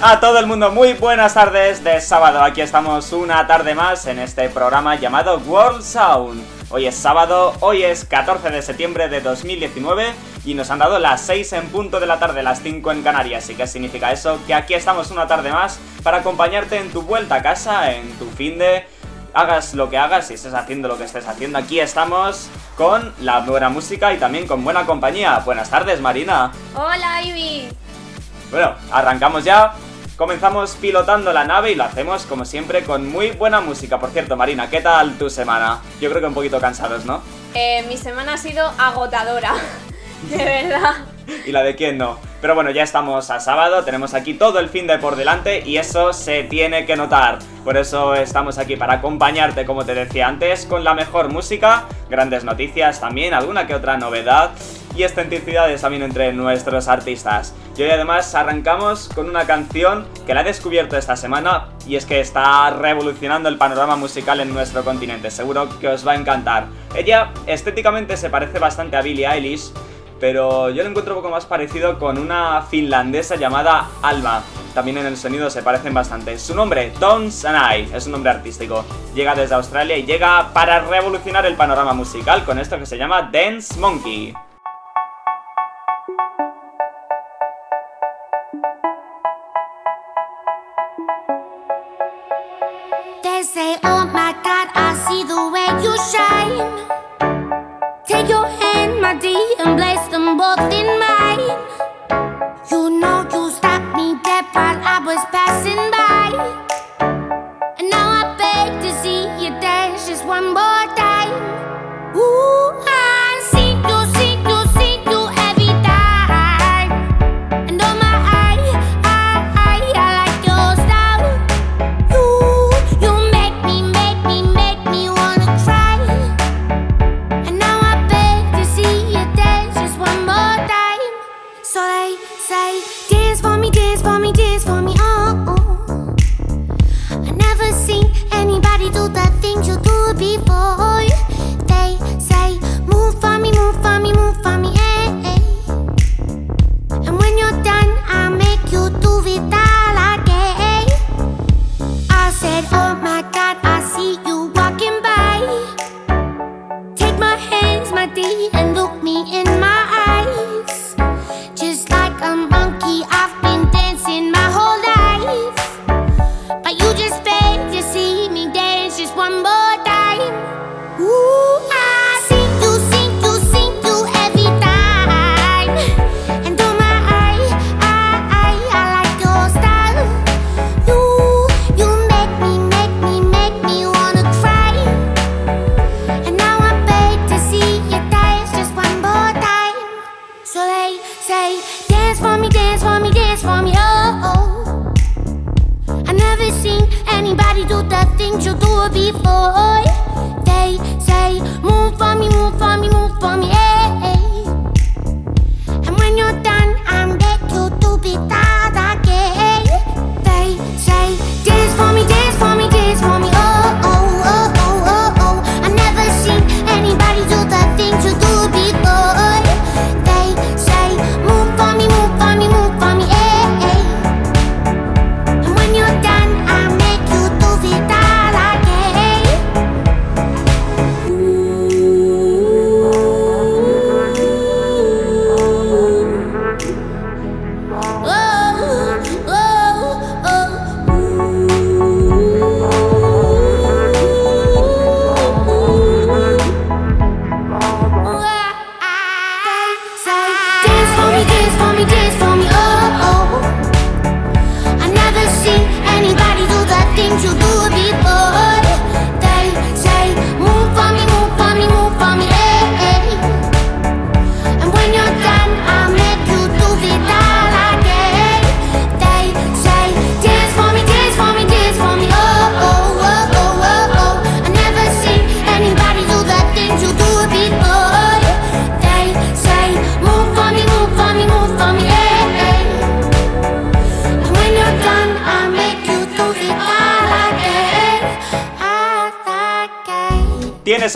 A todo el mundo, muy buenas tardes de sábado. Aquí estamos una tarde más en este programa llamado World Sound. Hoy es sábado, hoy es 14 de septiembre de 2019 y nos han dado las 6 en punto de la tarde, las 5 en Canarias. ¿Y qué significa eso? Que aquí estamos una tarde más para acompañarte en tu vuelta a casa, en tu fin de hagas lo que hagas y estés haciendo lo que estés haciendo. Aquí estamos con la buena música y también con buena compañía. Buenas tardes, Marina. Hola, Ivy. Bueno, arrancamos ya. Comenzamos pilotando la nave y lo hacemos como siempre con muy buena música. Por cierto, Marina, ¿qué tal tu semana? Yo creo que un poquito cansados, ¿no? Eh, mi semana ha sido agotadora, de verdad. ¿Y la de quién no? Pero bueno, ya estamos a sábado, tenemos aquí todo el fin de por delante y eso se tiene que notar. Por eso estamos aquí para acompañarte, como te decía antes, con la mejor música, grandes noticias también, alguna que otra novedad y excentricidades también entre nuestros artistas. Y hoy además arrancamos con una canción que la he descubierto esta semana y es que está revolucionando el panorama musical en nuestro continente. Seguro que os va a encantar. Ella estéticamente se parece bastante a Billie Eilish, pero yo lo encuentro un poco más parecido con una finlandesa llamada Alma. También en el sonido se parecen bastante. Su nombre, Don Sanai, es un nombre artístico. Llega desde Australia y llega para revolucionar el panorama musical con esto que se llama Dance Monkey.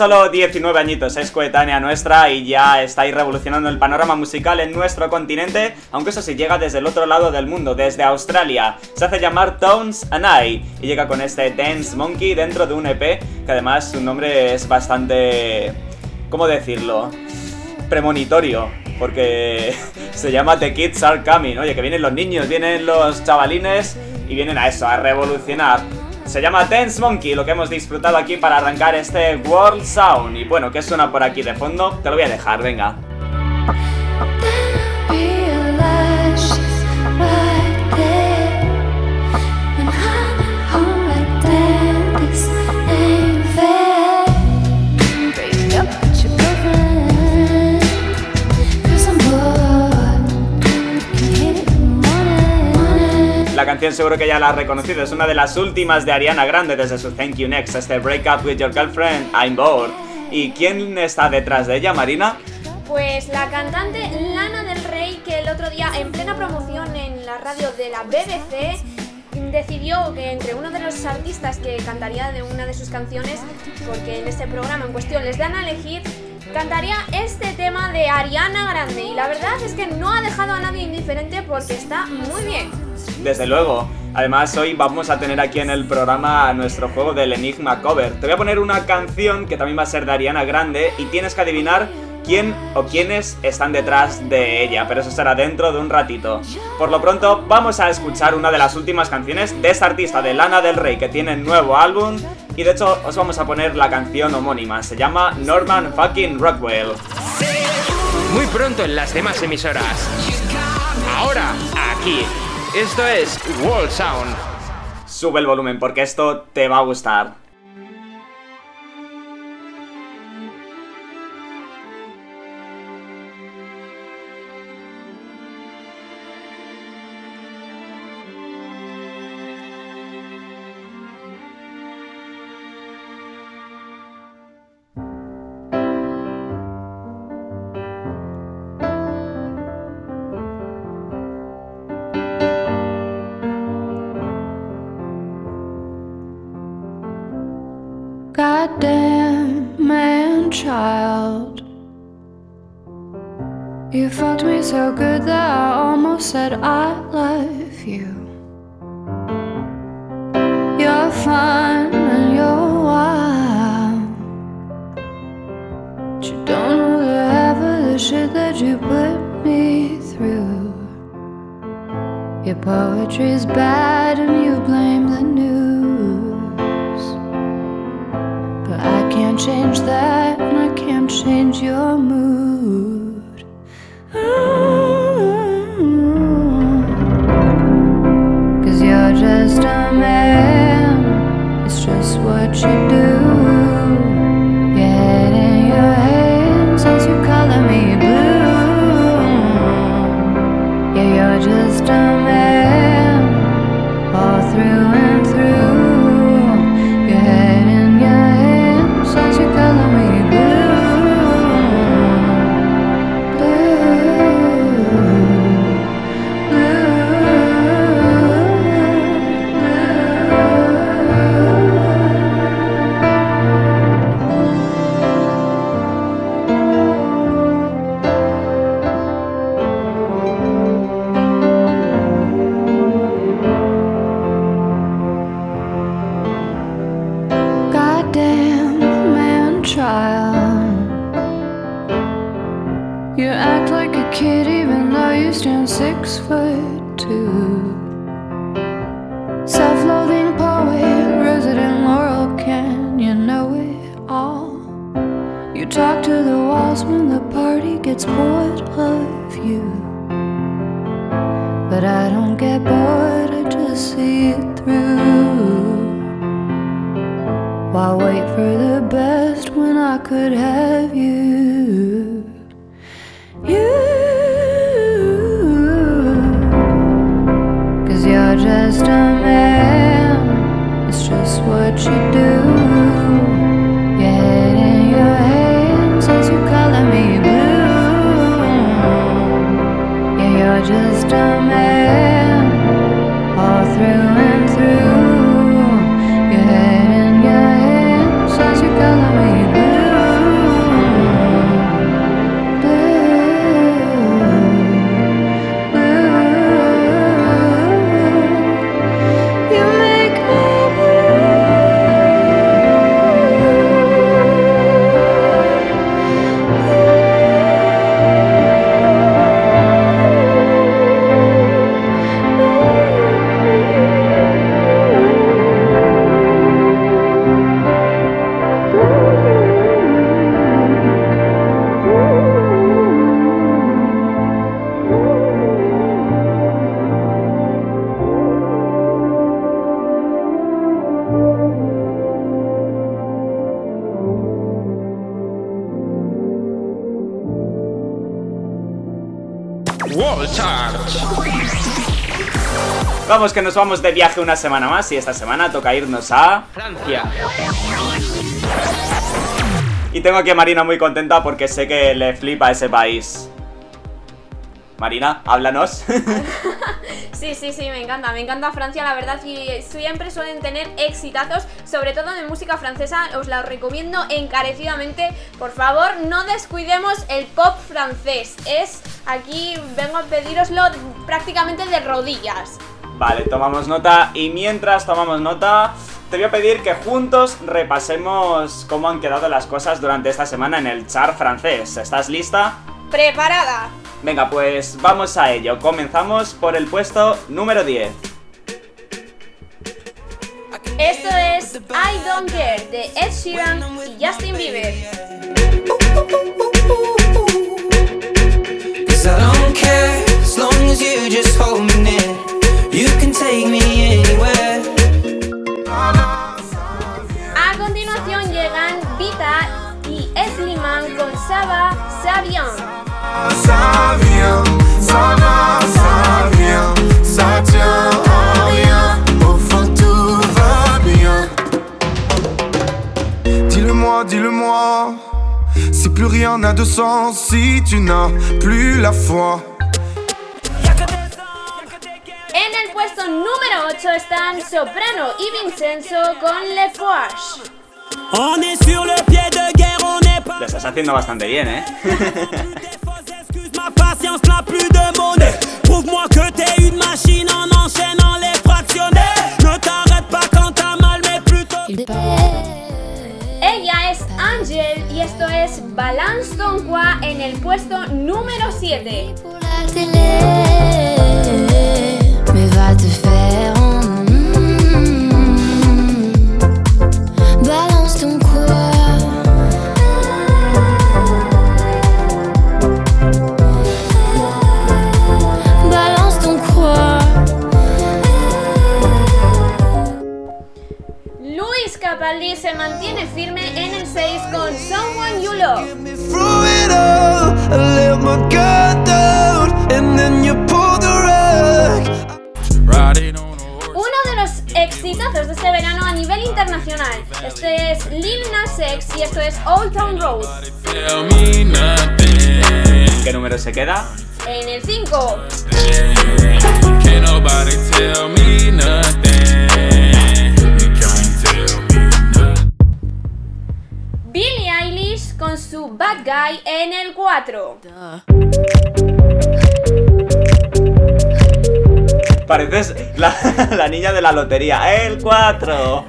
Solo 19 añitos, es coetánea nuestra y ya está ahí revolucionando el panorama musical en nuestro continente, aunque eso sí llega desde el otro lado del mundo, desde Australia. Se hace llamar Tones and I y llega con este Dance Monkey dentro de un EP, que además su nombre es bastante... ¿cómo decirlo? Premonitorio, porque se llama The Kids Are Coming, oye, que vienen los niños, vienen los chavalines y vienen a eso, a revolucionar. Se llama Dance Monkey, lo que hemos disfrutado aquí para arrancar este World Sound. Y bueno, ¿qué suena por aquí de fondo? Te lo voy a dejar, venga. La canción seguro que ya la has reconocido, es una de las últimas de Ariana Grande desde su Thank You Next, este Break Up With Your Girlfriend, I'm Bored. ¿Y quién está detrás de ella, Marina? Pues la cantante Lana del Rey, que el otro día en plena promoción en la radio de la BBC decidió que entre uno de los artistas que cantaría de una de sus canciones, porque en este programa en cuestión les dan a elegir, cantaría este tema de Ariana Grande. Y la verdad es que no ha dejado a nadie indiferente porque está muy bien. Desde luego. Además, hoy vamos a tener aquí en el programa nuestro juego del Enigma Cover. Te voy a poner una canción que también va a ser de Ariana Grande y tienes que adivinar quién o quiénes están detrás de ella, pero eso será dentro de un ratito. Por lo pronto, vamos a escuchar una de las últimas canciones de esta artista de Lana del Rey que tiene nuevo álbum y de hecho os vamos a poner la canción homónima, se llama Norman fucking Rockwell. Muy pronto en las demás emisoras. Ahora, aquí. Esto es Wall Sound. Sube el volumen porque esto te va a gustar. Fucked me so good that I almost said I love you. You're fine and you're wild. But you don't know the half of the shit that you put me through. Your poetry's bad and you blame the news. But I can't change that and I can't change your mood. Que nos vamos de viaje una semana más y esta semana toca irnos a... Francia. Y tengo aquí a Marina muy contenta porque sé que le flipa ese país. Marina, háblanos. Sí, sí, sí, me encanta, me encanta Francia, la verdad, y siempre suelen tener exitazos, sobre todo de música francesa, os la recomiendo encarecidamente. Por favor, no descuidemos el pop francés, es aquí vengo a pediroslo prácticamente de rodillas. Vale, tomamos nota y mientras tomamos nota, te voy a pedir que juntos repasemos cómo han quedado las cosas durante esta semana en el chart francés. ¿Estás lista? Preparada. Venga, pues vamos a ello. Comenzamos por el puesto número 10. Esto es I Don't Care de Ed Sheeran y Justin Bieber. Cause I don't care as long as you just hold me near. You can take me anywhere. A continuación llegan Vita y Sliman con Saba Sabian. Ça vient, ça va, ça vient, ça tient à rien. Au fond, tout va bien. Dis-le-moi, dis-le-moi. Si plus rien n'a de sens, si tu n'as plus la foi. Puesto número 8 están Soprano y Vincenzo con Le Poche. On est sur le pied de guerre, on est pas. Lo estás haciendo bastante bien, ¿eh? Ella es Angel y esto es Balance Ton Quoi en el puesto número 7. Va te faire. Balance ton quoi. Balance ton quoi. Luis Capaldi se mantiene firme en el 6 con Someone You Love. Uno de los exitazos de este verano a nivel internacional. Este es Lil Nas X y esto es Old Town Road. ¿Qué número se queda? En el 5, Can't nobody tell me nothing. You can't tell me nothing. Billie Eilish con su Bad Guy en el 4. Pareces la, la niña de la lotería. ¡El 4!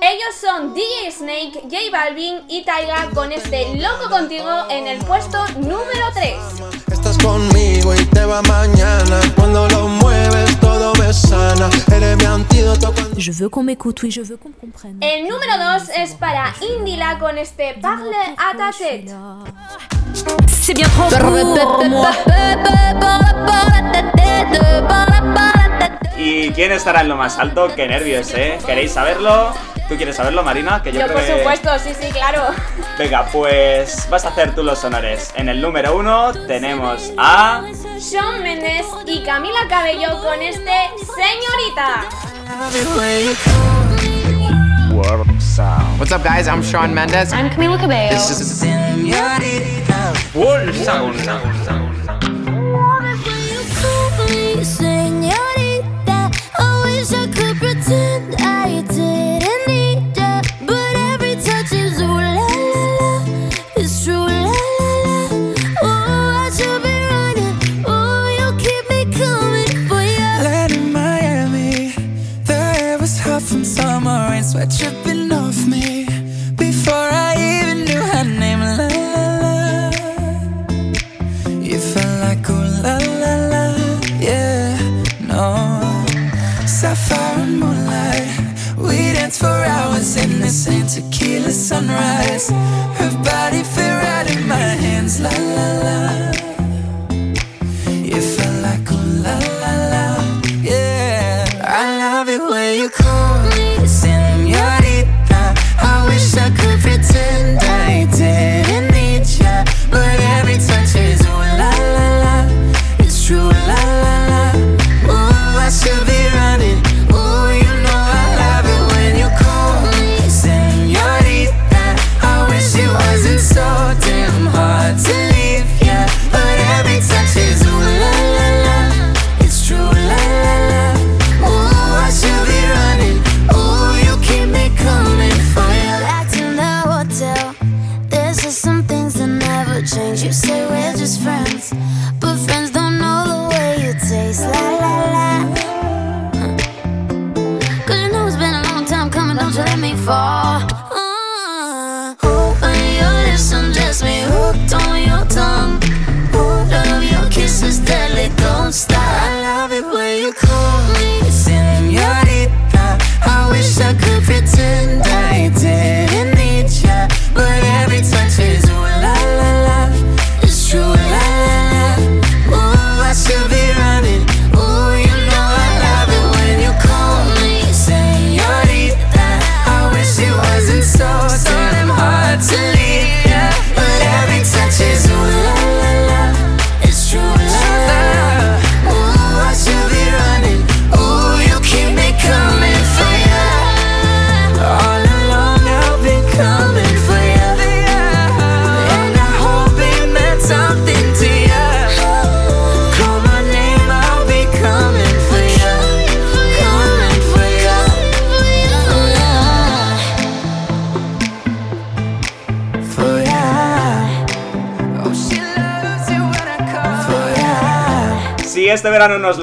Ellos son DJ Snake, J Balvin y Taiga con este Loco Contigo en el puesto número 3. Estás conmigo y te va mañana. Cuando lo mueves, todo me sana. Eres mi antídoto cuando. Je veux qu'on m'écoute, oui, je veux qu'on me comprenne. El número 2 es para Indila con este Parle à ta tête. C'est bien trop pour moi. ¿Y quién estará en lo más alto? ¡Qué nervios, eh! ¿Queréis saberlo? ¿Tú quieres saberlo, Marina? Que yo, Yo creo por que- supuesto, sí, sí, claro. Venga, pues vas a hacer tú los honores. En el número 1 tenemos a... Shawn Mendes y Camila Cabello con este Señorita. What's up, guys? I'm Sean Mendes. I'm Camila Cabello. This is Wall Sound. In tequila sunrise. Her body fit right in my hands, la la.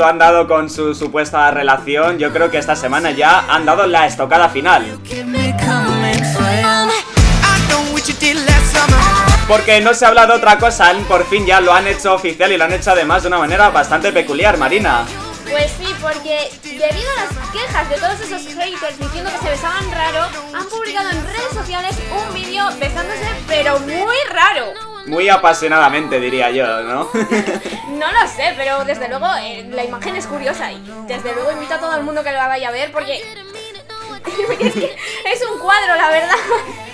Han dado con su supuesta relación, yo creo que esta semana ya han dado la estocada final. Porque no se habla de otra cosa, por fin ya lo han hecho oficial y lo han hecho además de una manera bastante peculiar, Marina. Pues sí, porque debido a las quejas de todos esos haters diciendo que se besaban raro, han publicado en redes sociales un vídeo besándose pero muy raro. Muy apasionadamente, diría yo, ¿no? No lo sé, pero desde luego eh, la imagen es curiosa y desde luego invito a todo el mundo que la vaya a ver porque es que cuadro, la verdad.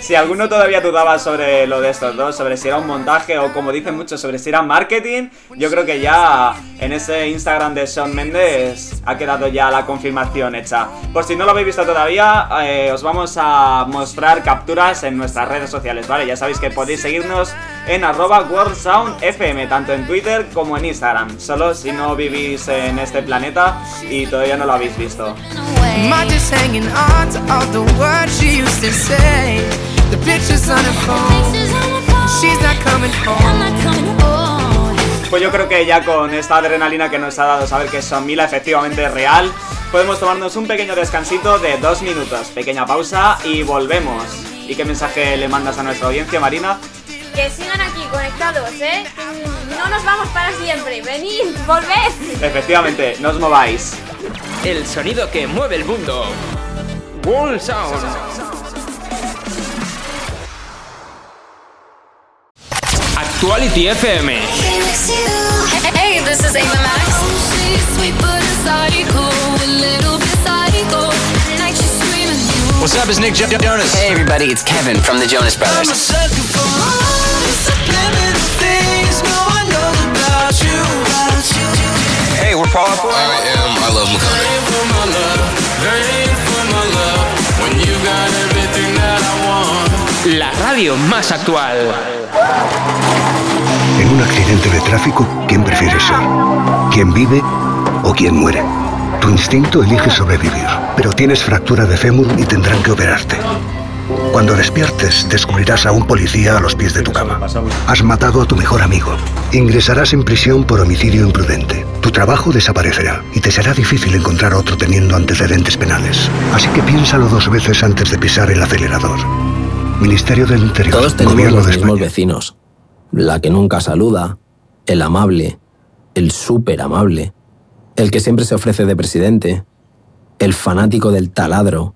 Si alguno todavía dudaba sobre lo de estos dos, sobre si era un montaje o como dicen muchos, sobre si era marketing, yo creo que ya en ese Instagram de Sean Mendes ha quedado ya la confirmación hecha. Por si no lo habéis visto todavía, eh, os vamos a mostrar capturas en nuestras redes sociales, ¿vale? Ya sabéis que podéis seguirnos en arroba WorldSoundFM, tanto en Twitter como en Instagram. Solo si no vivís en este planeta y todavía no lo habéis visto. Am I just hanging on to all the words she used to say? The pictures on her phone. She's not coming home. Pues yo creo que ya con esta adrenalina que nos ha dado saber que Mila efectivamente es real, podemos tomarnos un pequeño descansito de dos minutos. Pequeña pausa y volvemos. ¿Y qué mensaje le mandas a nuestra audiencia, Marina? Que sigan aquí conectados, ¿eh? No nos vamos para siempre. Venid, volved. Efectivamente, no os mováis. El sonido que mueve el mundo. Wall Sound. Actuality FM. Hey, this is Ava Max. What's up? It's Nick Jo- Jonas. Hey everybody, it's Kevin from the Jonas Brothers. I am. I love McConaughey. La radio más actual. En un accidente de tráfico, ¿quién prefieres ser? ¿Quién vive o quién muere? Tu instinto elige sobrevivir, pero tienes fractura de fémur y tendrán que operarte. Cuando despiertes, descubrirás a un policía a los pies de tu cama. Has matado a tu mejor amigo. Ingresarás en prisión por homicidio imprudente. Tu trabajo desaparecerá y te será difícil encontrar otro teniendo antecedentes penales. Así que piénsalo dos veces antes de pisar el acelerador. Ministerio del Interior. Todos tenemos Gobierno los de mismos España. vecinos. La que nunca saluda, el amable, el súper amable, el que siempre se ofrece de presidente, el fanático del taladro.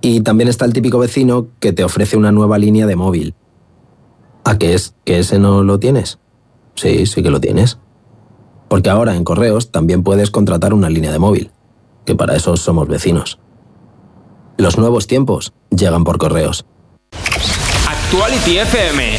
Y también está el típico vecino que te ofrece una nueva línea de móvil. ¿A qué es? ¿Que ese no lo tienes? Sí, sí que lo tienes. Porque ahora en correos también puedes contratar una línea de móvil, que para eso somos vecinos. Los nuevos tiempos llegan por correos. Actuality FM.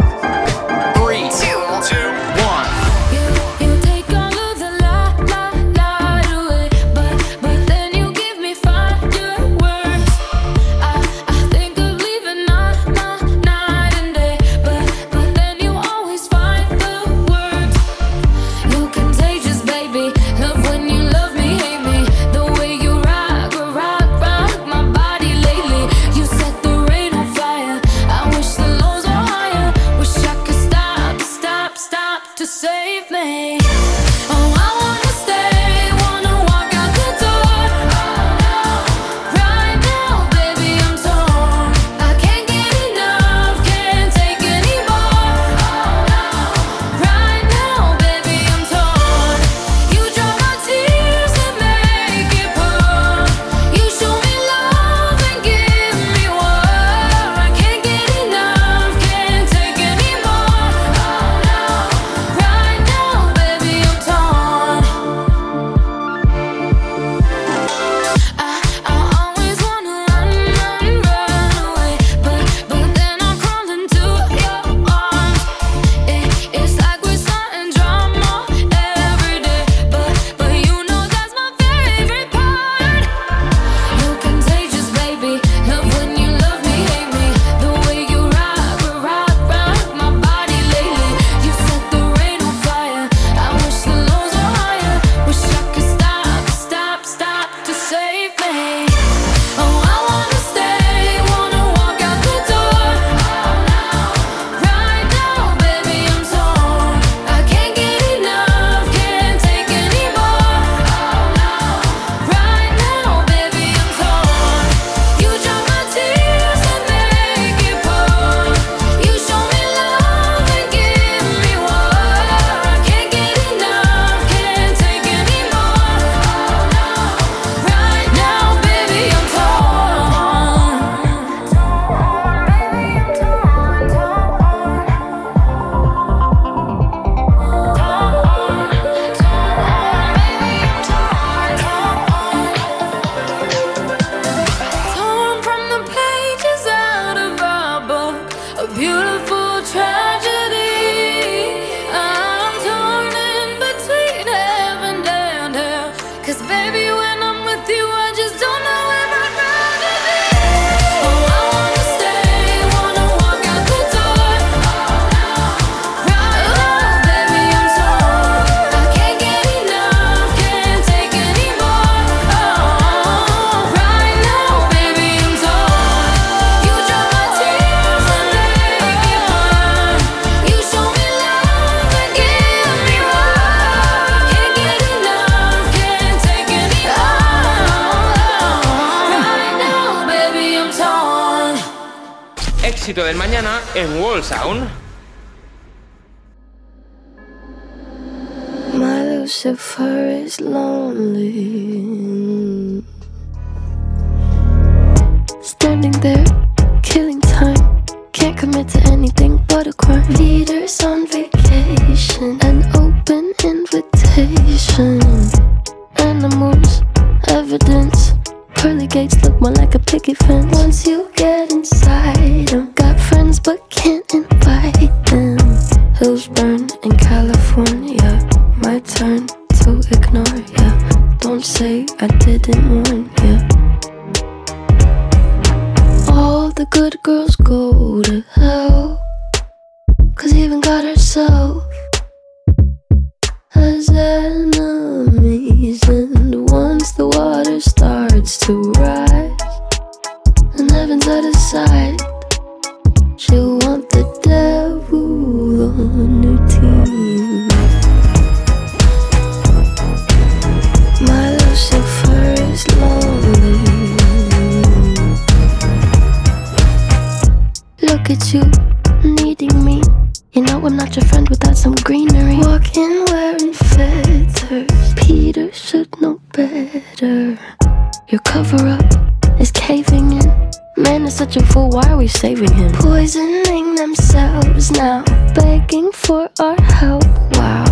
is such a fool, why are we saving him? Poisoning themselves now, begging for our help. Wow,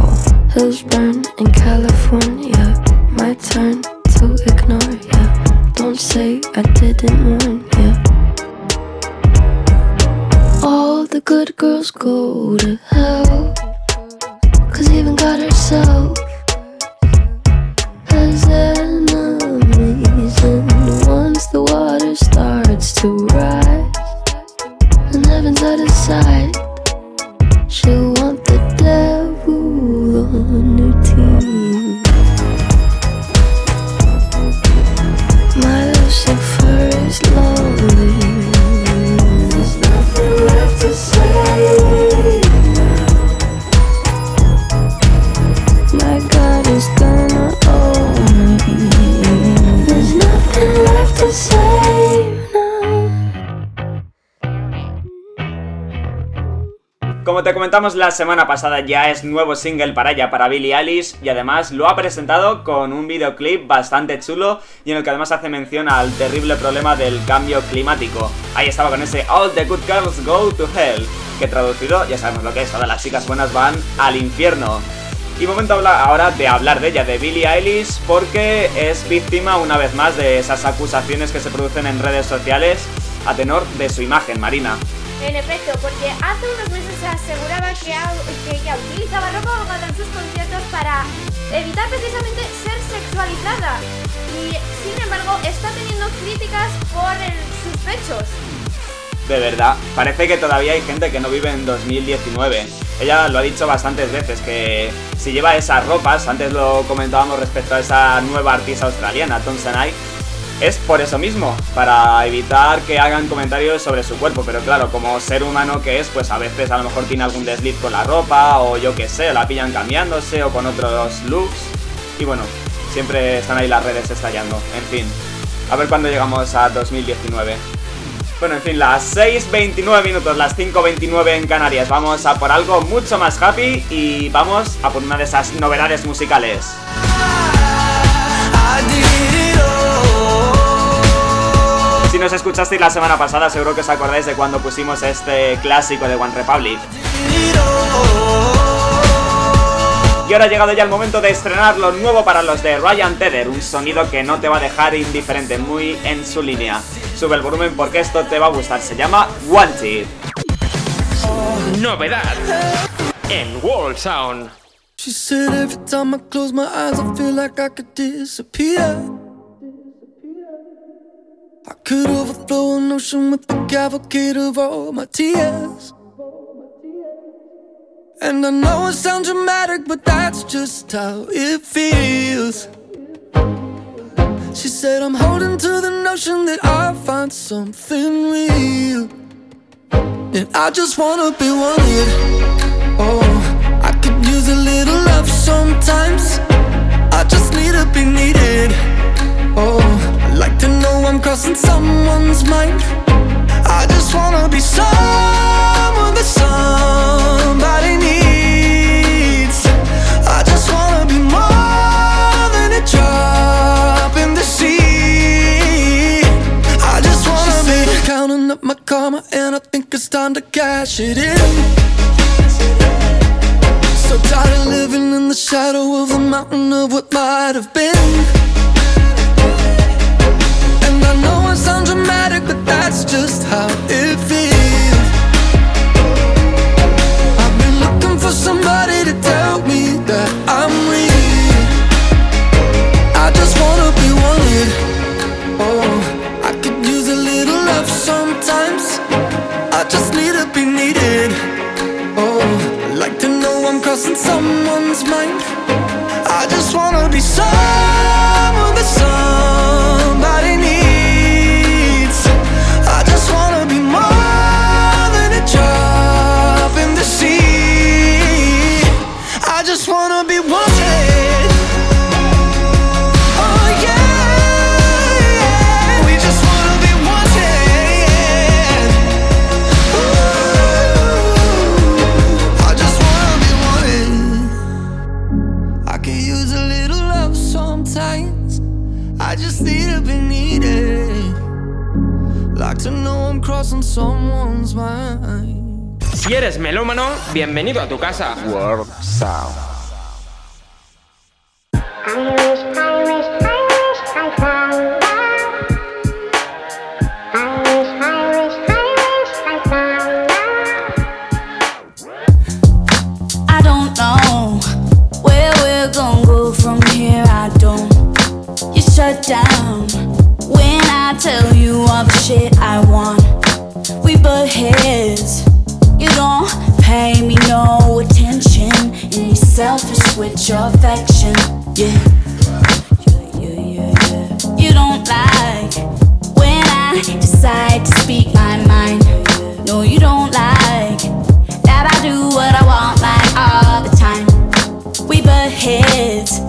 hills burn in California. My turn to ignore ya. Don't say I didn't warn ya. All the good girls go to hell. Cause even God herself has and heaven's out of sight, she'll want the devil on her team. My Lucifer is lonely. Como te comentamos la semana pasada, ya es nuevo single para ella, para Billie Eilish, y además lo ha presentado con un videoclip bastante chulo y en el que además hace mención al terrible problema del cambio climático. Ahí estaba con ese All the Good Girls Go to Hell, que traducido ya sabemos lo que es, todas las chicas buenas van al infierno. Y momento ahora de hablar de ella, de Billie Eilish, porque es víctima una vez más de esas acusaciones que se producen en redes sociales a tenor de su imagen, Marina. En efecto, porque hace unos meses se aseguraba que, que utilizaba ropa holgada en sus conciertos para evitar precisamente ser sexualizada. Y sin embargo, está teniendo críticas por sus pechos. De verdad, parece que todavía hay gente que no vive en 2019. Ella lo ha dicho bastantes veces, que si lleva esas ropas, antes lo comentábamos respecto a esa nueva artista australiana, Tom Sanai, es por eso mismo, para evitar que hagan comentarios sobre su cuerpo. Pero claro, como ser humano que es, pues a veces a lo mejor tiene algún desliz con la ropa, o yo qué sé, la pillan cambiándose, o con otros looks. Y bueno, siempre están ahí las redes estallando. En fin, a ver cuándo llegamos a 2019. Bueno, en fin, las 6.29 minutos, las 5.29 en Canarias. Vamos a por algo mucho más happy y vamos a por una de esas novedades musicales. Si nos escuchasteis la semana pasada, seguro que os acordáis de cuando pusimos este clásico de One Republic. Y ahora ha llegado ya el momento de estrenar lo nuevo para los de Ryan Tedder, un sonido que no te va a dejar indiferente, muy en su línea. Sube el volumen porque esto te va a gustar, se llama Wanted. novedad en World Sound. She said every time I close my eyes, I feel like I could disappear. I could overflow an ocean with the cavalcade of all my tears. And I know it sounds dramatic, but that's just how it feels. She said, I'm holding to the notion that I'll find something real. And I just wanna be wanted. Oh, a little love sometimes. I just need to be needed. Oh, I like to know I'm crossing someone's mind. I just wanna be someone that somebody needs. I just wanna be more than a drop in the sea. I just wanna be counting up my karma, and I think it's time to cash it in. So tired of living in the shadow of the mountain of what might have been. And I know it sounds dramatic, but that's just how it feels. Someone's mind. I just wanna be someone melómano, bienvenido a tu casa. Selfish with your affection. Yeah. You don't like when I decide to speak my mind. No, you don't like that I do what I want like all the time. We butt heads,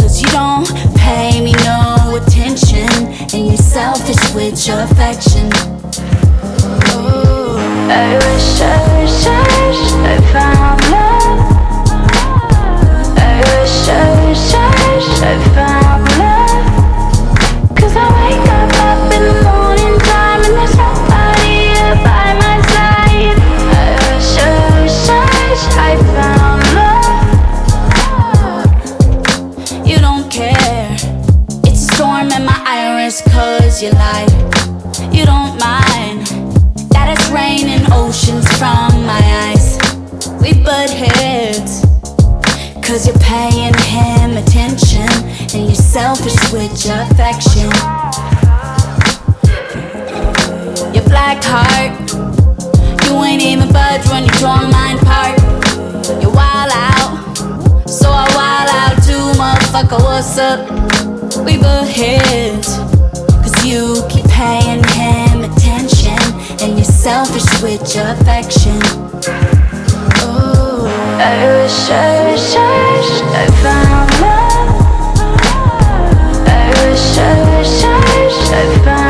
cause you don't pay me no attention, and you're selfish with your affection. Oh, I wish, I wish, I wish I found wish I selfish with your affection. Your black heart, you ain't even budge when you tore mine apart. You wild out, so I wild out too, motherfucker. What's up? We butt heads, cause you keep paying him attention and you're selfish with your affection. I wish, I wish, I wish I found love. I wish I found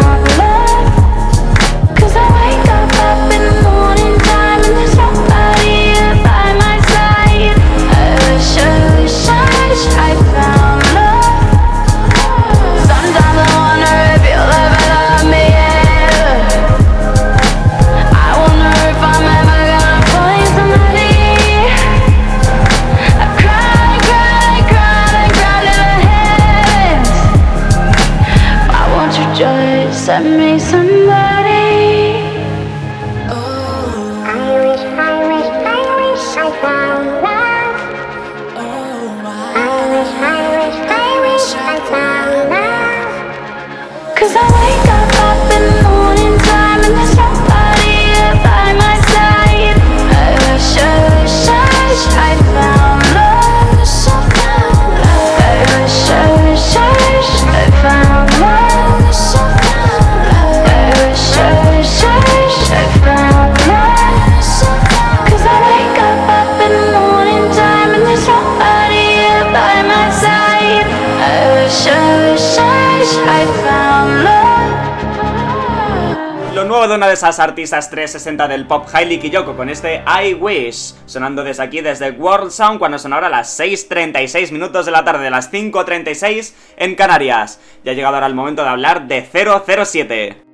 artistas 360 del pop, Hailey Kiyoko, con este I Wish, sonando desde aquí, desde World Sound, cuando son ahora las 6.36 minutos de la tarde, las 5.36 en Canarias. Ya ha llegado ahora el momento de hablar de 007.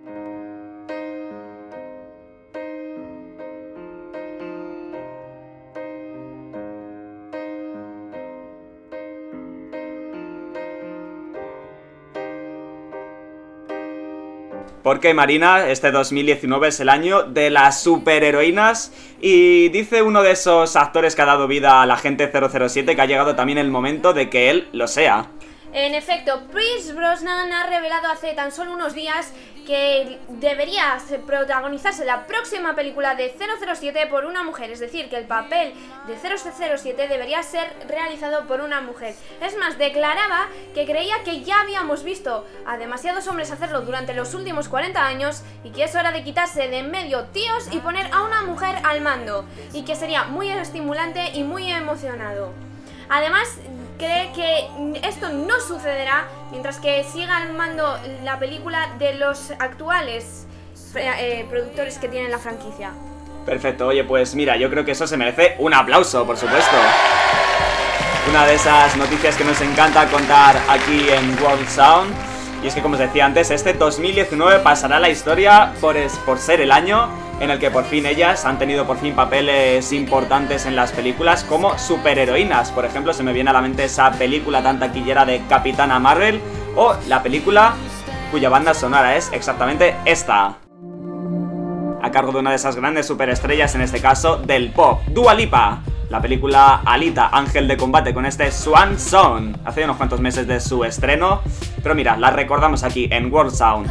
Porque Marina, este 2019 es el año de las superheroínas y dice uno de esos actores que ha dado vida a la gente 007 que ha llegado también el momento de que él lo sea. En efecto, Pierce Brosnan ha revelado hace tan solo unos días que debería se- protagonizarse la próxima película de 007 por una mujer, es decir, que el papel de 007 debería ser realizado por una mujer. Es más, declaraba que creía que ya habíamos visto a demasiados hombres hacerlo durante los últimos 40 años y que es hora de quitarse de en medio tíos y poner a una mujer al mando, y que sería muy estimulante y muy emocionado. Además, cree que esto no sucederá mientras que siga al mando la película de los actuales eh, productores que tienen la franquicia. Perfecto, oye, pues mira, yo creo que eso se merece un aplauso, por supuesto. Una de esas noticias que nos encanta contar aquí en World Sound. Y es que, como os decía antes, este 2019 pasará la historia por, por ser el año en el que por fin ellas han tenido por fin papeles importantes en las películas como superheroínas. Por ejemplo, se me viene a la mente esa película tan taquillera de Capitana Marvel o la película cuya banda sonora es exactamente esta a cargo de una de esas grandes superestrellas, en este caso del pop, Dua Lipa. La película Alita, Ángel de Combate, con este Swan Song. Hace unos cuantos meses de su estreno, pero mira, la recordamos aquí en World Sound.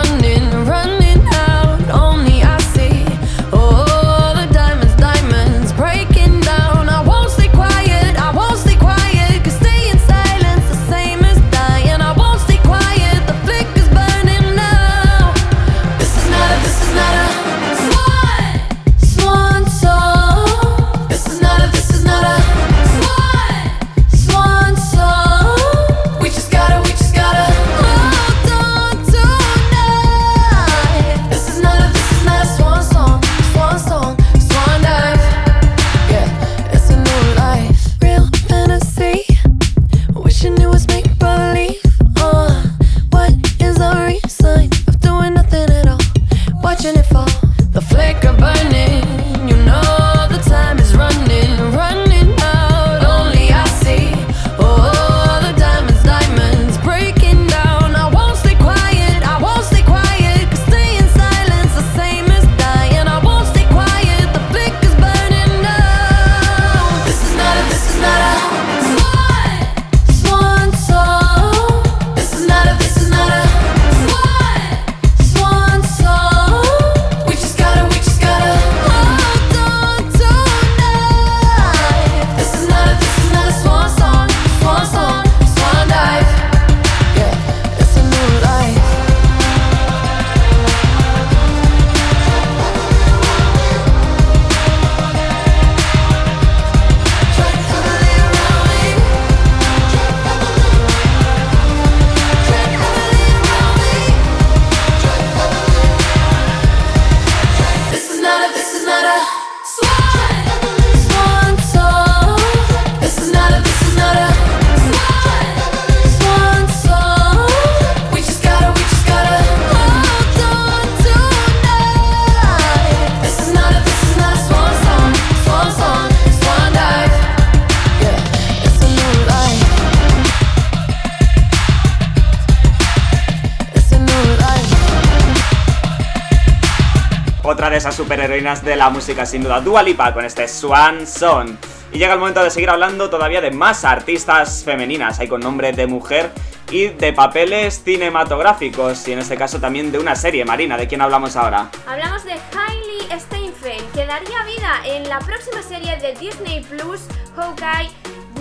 superheroínas de la música sin duda, Dua Lipa con este Swan Song. Y llega el momento de seguir hablando todavía de más artistas femeninas, hay con nombre de mujer y de papeles cinematográficos, y en este caso también de una serie, Marina, ¿de quién hablamos ahora? Hablamos de Hailey Steinfeld, que daría vida en la próxima serie de Disney Plus, Hawkeye,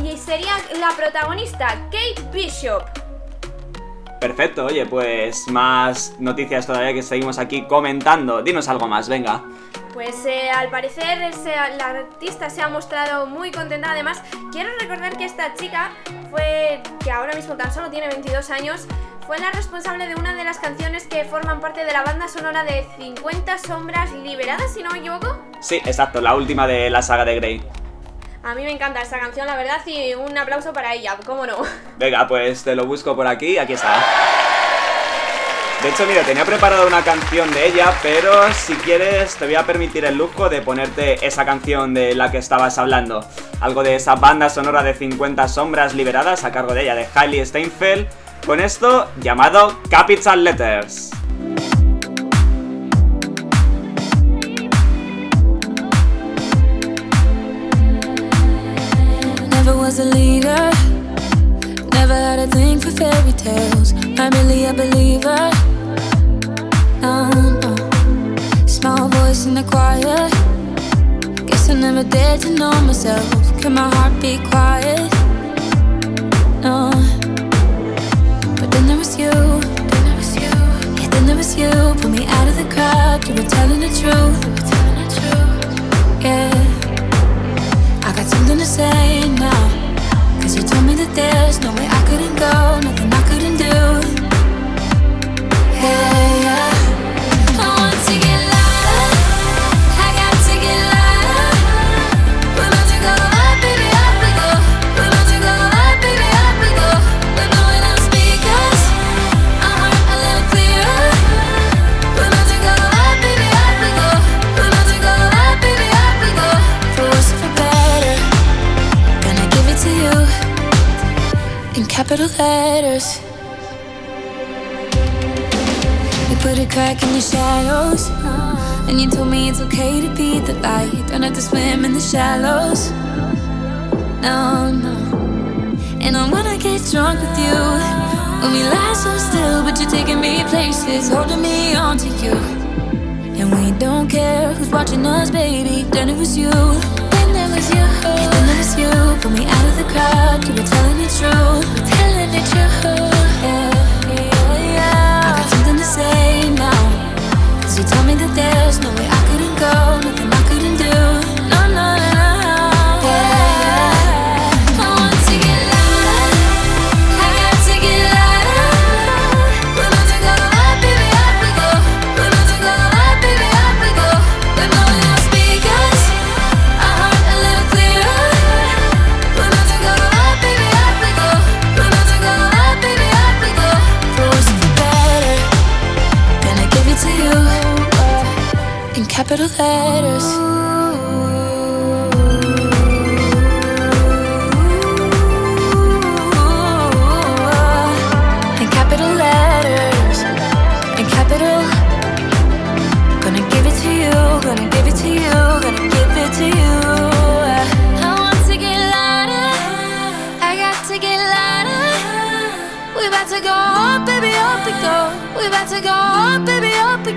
y sería la protagonista, Kate Bishop. Perfecto, oye, pues más noticias todavía que seguimos aquí comentando. Dinos algo más, venga. Pues eh, al parecer la artista se ha mostrado muy contenta. Además, quiero recordar que esta chica fue, que ahora mismo tan solo tiene 22 años, fue la responsable de una de las canciones que forman parte de la banda sonora de 50 sombras liberadas, si no me equivoco. Sí, exacto, la última de la saga de Grey. A mí me encanta esta canción, la verdad, y un aplauso para ella, ¿cómo no? Venga, pues te lo busco por aquí, aquí está. De hecho, mira, tenía preparada una canción de ella, pero si quieres te voy a permitir el lujo de ponerte esa canción de la que estabas hablando. Algo de esa banda sonora de 50 sombras liberadas a cargo de ella, de Hailey Steinfeld, con esto llamado Capital Letters. No, no. Small voice in the choir. Guess I never dared to know myself. Can my heart be quiet? No. But then there was you. Yeah, then there was you. Me out of the crowd. You were telling the truth. Yeah. I got something to say now. Cause you told me that there's no way I couldn't go, nothing watching us, baby. Then it was you. Then there was you. Then there was you. Pull me out of the crowd. Were telling the truth. Telling the truth.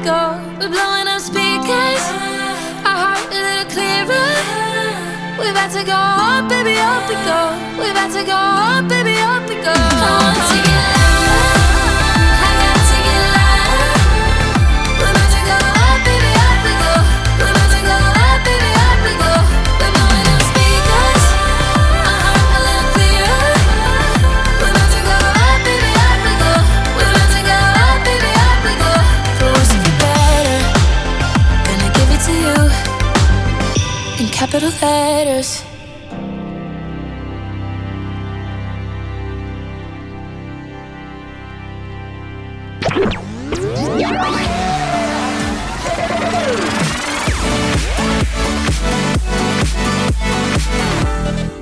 Go. We're blowing up speakers, our heart a little clearer. We're about to go up, baby, up we go. We're about to go up, baby, up we go. Letters.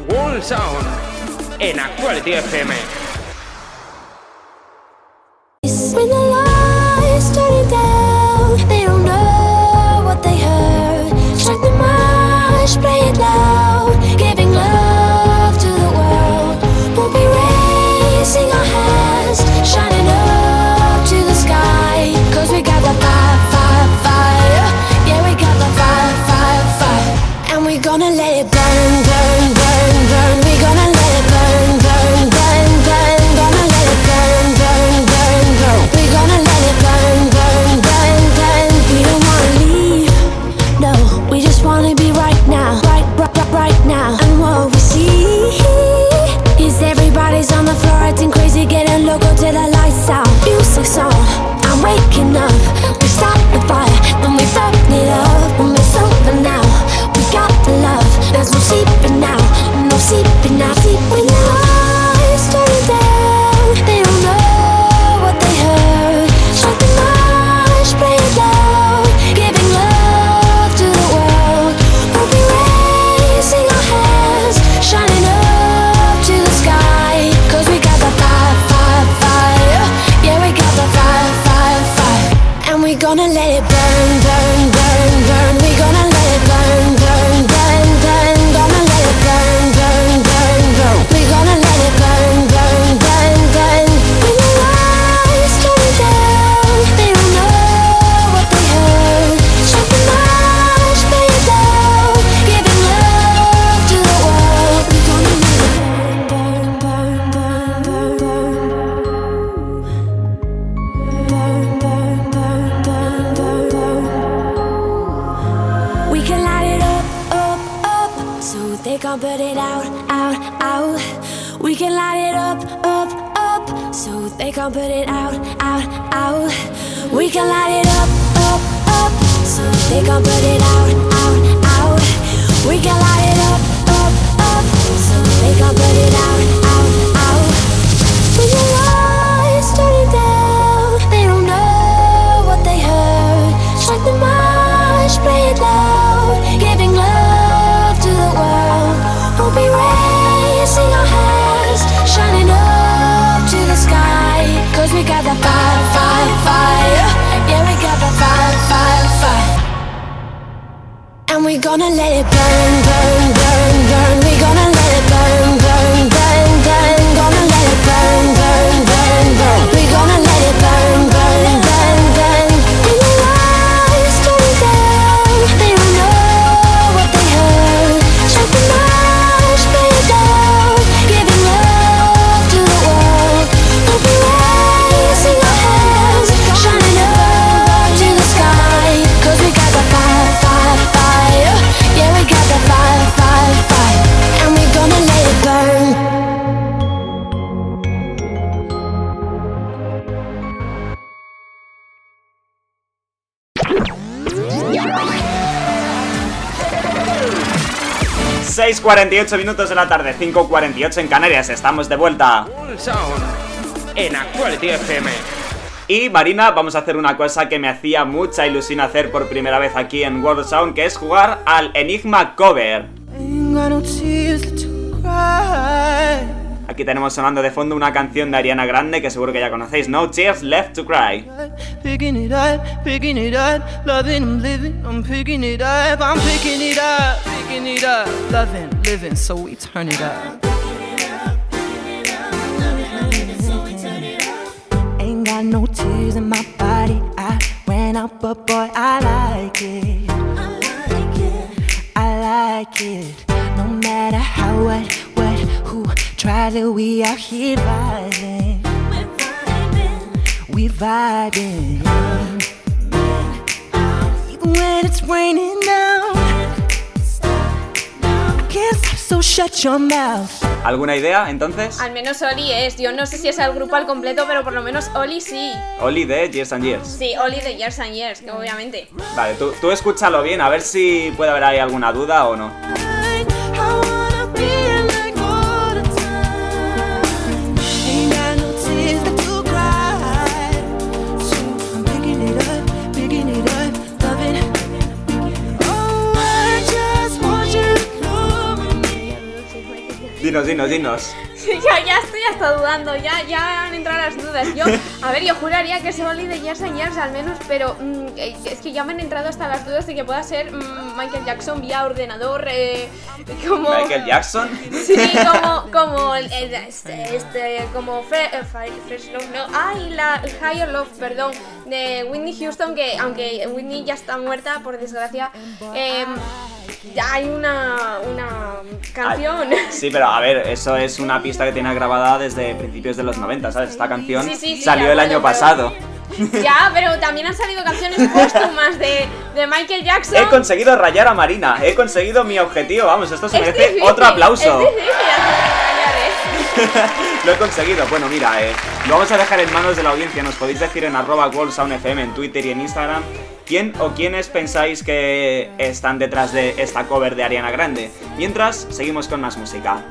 World Sound en Actuality FM. 48 minutos de la tarde, 5.48 en Canarias, estamos de vuelta. en Actuality FM. Y Marina, vamos a hacer una cosa que me hacía mucha ilusión hacer por primera vez aquí en World Sound, que es jugar al Enigma Cover. Aquí tenemos sonando de fondo una canción de Ariana Grande que seguro que ya conocéis, ¿no? Tears Left to Cry. Picking living, so we turn it up. ¿Alguna idea entonces? Al menos Oli es. Yo no sé si es el grupo al completo, pero por lo menos Oli sí. Oli de Years and Years. Sí, Oli de Years and Years, que obviamente. Vale, tú, tú escúchalo bien, a ver si puede haber ahí alguna duda o no. Dinos, dinos, dinos. ya, ya estoy hasta dudando, ya, ya han entrado las dudas. Yo, a ver, yo juraría que es Oli de Years and Years al menos, pero mm, eh, es que ya me han entrado hasta las dudas de que pueda ser mm, Michael Jackson vía ordenador, eh, como... Michael Jackson. Sí, como, como, el- el- este, este, como eh, Fre- Fresh Love, no, ay, la Higher Love, perdón, de Whitney Houston, que aunque Whitney ya está muerta, por desgracia, eh, ya hay una, una canción. Sí, pero a ver, eso es una pista que tiene grabada desde principios de los 90, ¿sabes? Esta canción Sí, sí, sí, salió el año pasado. Ya, pero también han salido canciones póstumas de, de Michael Jackson. He conseguido rayar a Marina, he conseguido mi objetivo, vamos, esto se Es merece difícil, otro aplauso. Es difícil. Lo he conseguido. Bueno, mira, eh, lo vamos a dejar en manos de la audiencia. Nos podéis decir en arroba WorldSoundFM en Twitter y en Instagram quién o quiénes pensáis que están detrás de esta cover de Ariana Grande. Mientras, seguimos con más música.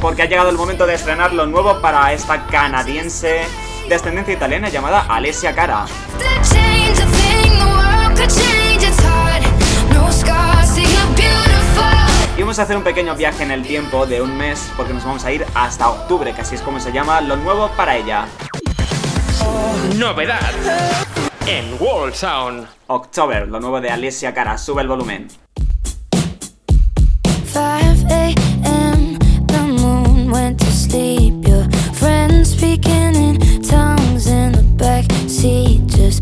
Porque ha llegado el momento de estrenar lo nuevo para esta canadiense de ascendencia italiana llamada Alessia Cara. Y vamos a hacer un pequeño viaje en el tiempo de un mes porque nos vamos a ir hasta octubre, que así es como se llama lo nuevo para ella. Novedad en Wall Sound. October, lo nuevo de Alicia Cara. Sube el volumen. speaking in tongues in the back seat. Just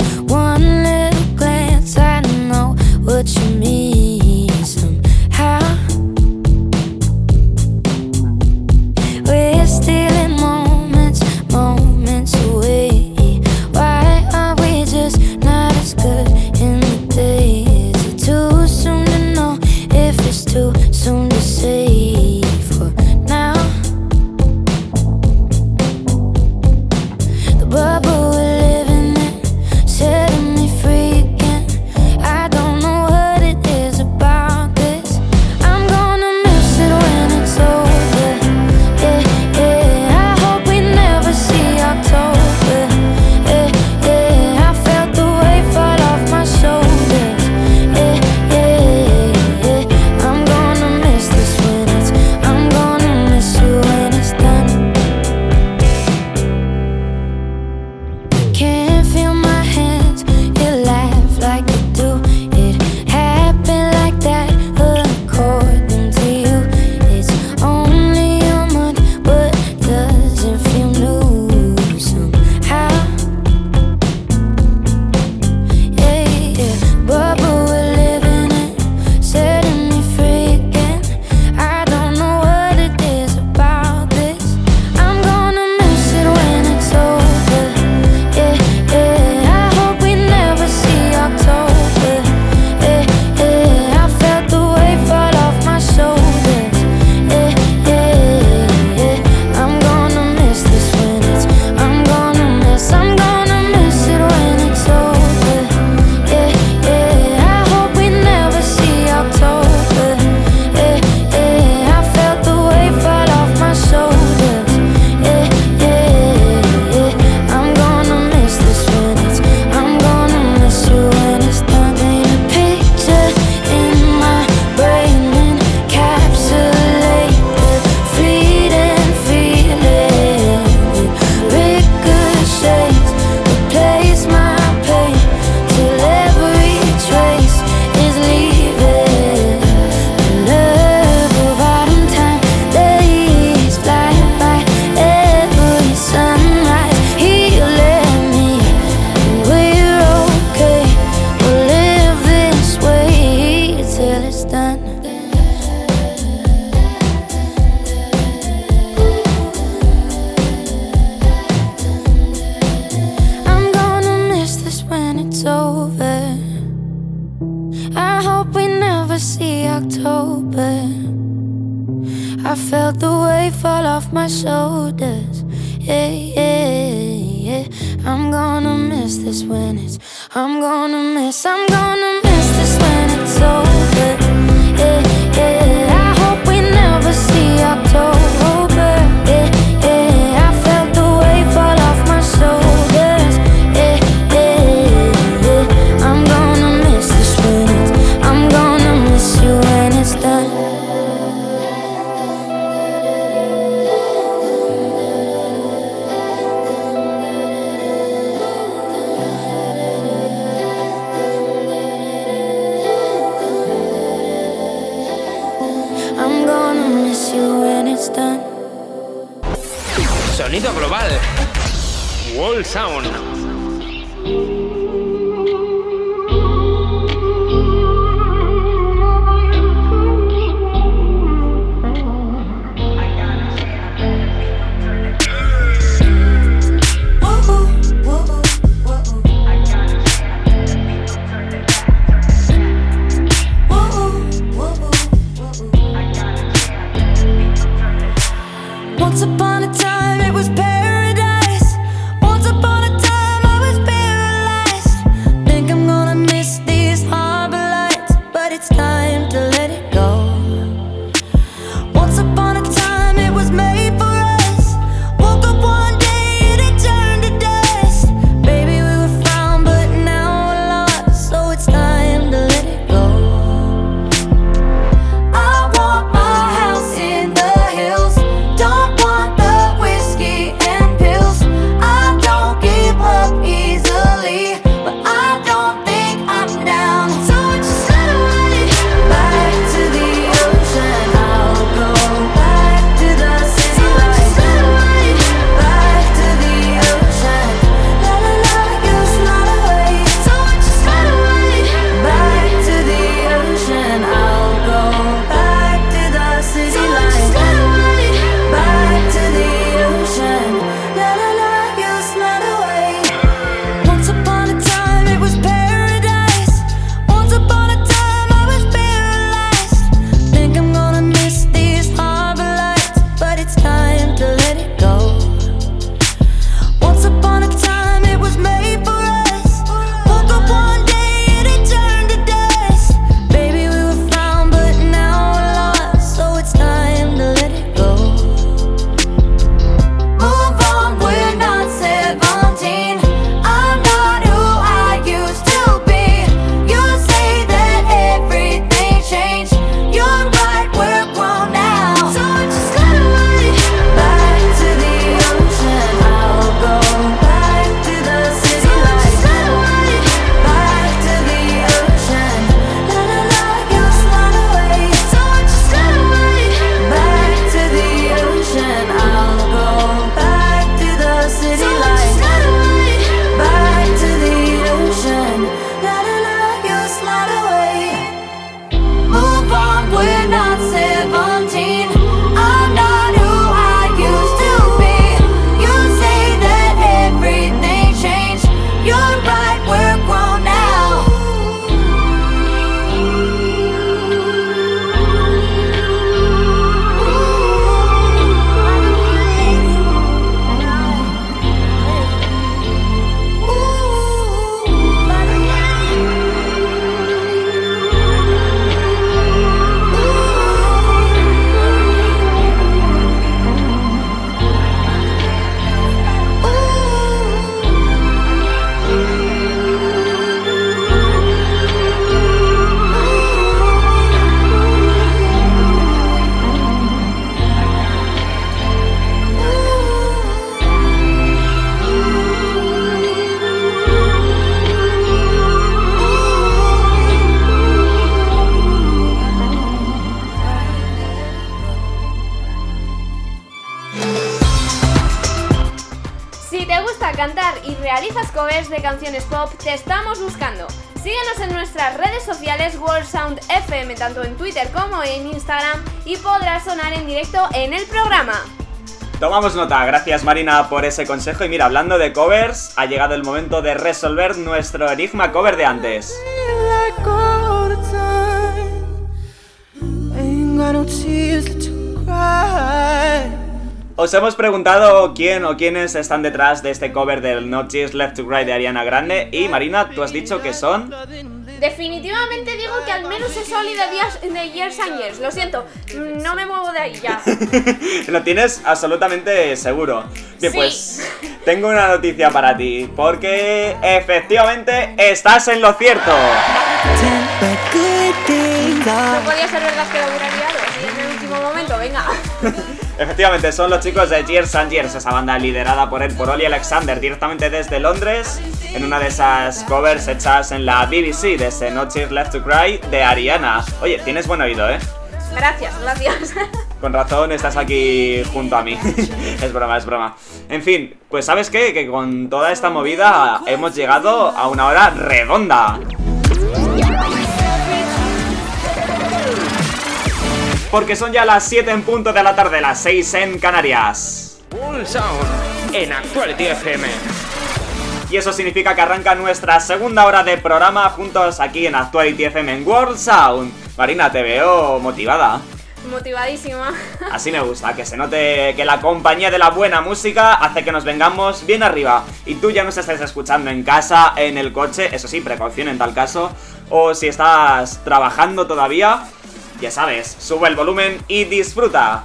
en el programa. Tomamos nota, gracias Marina por ese consejo. Y mira, hablando de covers, ha llegado el momento de resolver nuestro enigma cover de antes. Os hemos preguntado quién o quiénes están detrás de este cover del No Tears Left to Cry de Ariana Grande. Y Marina, tú has dicho que son. Definitivamente digo que al menos es Oli de, Días- de Years and Years. Lo siento, no me muevo de ahí ya. Lo tienes absolutamente seguro. Bien, Sí. pues tengo una noticia para ti. Porque efectivamente estás en lo cierto. No podía ser verdad que lo hubiera liado así en el último momento, venga. Efectivamente, son los chicos de Years and Years, esa banda liderada por él, por Oli Alexander, directamente desde Londres, en una de esas covers hechas en la BBC de ese No Tears Left to Cry de Ariana. Oye, tienes buen oído, ¿eh? Gracias, gracias. Con razón estás aquí junto a mí. es broma, es broma. En fin, pues ¿sabes qué? Que con toda esta movida hemos llegado a una hora redonda. Porque son ya las 7 en punto de la tarde, las 6 en Canarias. World Sound en Actuality FM. Y eso significa que arranca nuestra segunda hora de programa juntos aquí en Actuality FM en World Sound. Marina, te veo motivada. Motivadísima. Así me gusta, que se note que la compañía de la buena música hace que nos vengamos bien arriba. Y tú ya nos estés escuchando en casa, en el coche, eso sí, precaución en tal caso. O si estás trabajando todavía, ya sabes, sube el volumen y disfruta.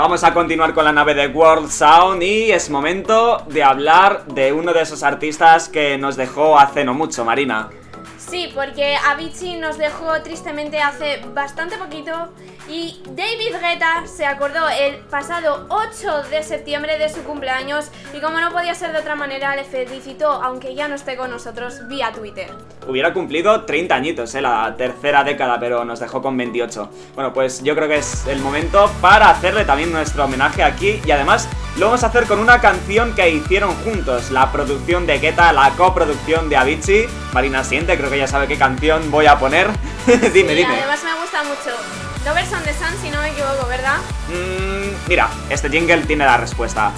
Vamos a continuar con la nave de World Sound y es momento de hablar de uno de esos artistas que nos dejó hace no mucho, Marina. Sí, porque Avicii nos dejó tristemente hace bastante poquito y David Guetta se acordó el pasado 8 de septiembre de su cumpleaños y como no podía ser de otra manera le felicitó aunque ya no esté con nosotros vía Twitter. Hubiera cumplido 30 añitos, ¿eh? la tercera década, pero nos dejó con 28. Bueno, pues yo creo que es el momento para hacerle también nuestro homenaje aquí y además lo vamos a hacer con una canción que hicieron juntos, la producción de Guetta, la coproducción de Avicii. Marina siente, creo que ya sabe qué canción voy a poner. dime, Sí, dime. además me gusta mucho. Lovers on the Sun si no me equivoco, ¿verdad? Mm, mira, este jingle tiene la respuesta.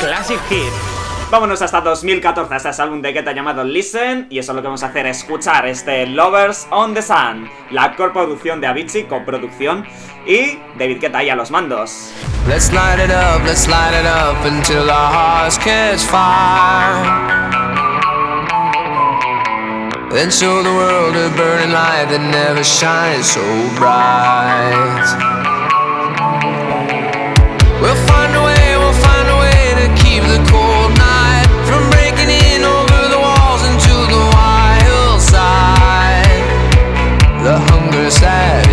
Classic Hit. Vámonos hasta 2014, hasta ese álbum de Guetta llamado Listen, y eso lo que vamos a hacer es escuchar este Lovers on the Sun, la coproducción de Avicii, coproducción, y David Guetta ahí a los mandos. Let's light it up, let's light it up until our hearts catch fire. Then show the world a burning light that never shines so bright. Sad.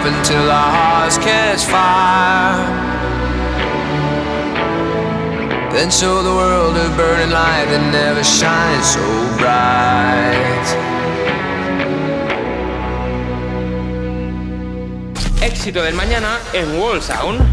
up until our hearts catch fire. Then show the world a burning light that never shines so bright. Éxito del mañana en Wall Sound.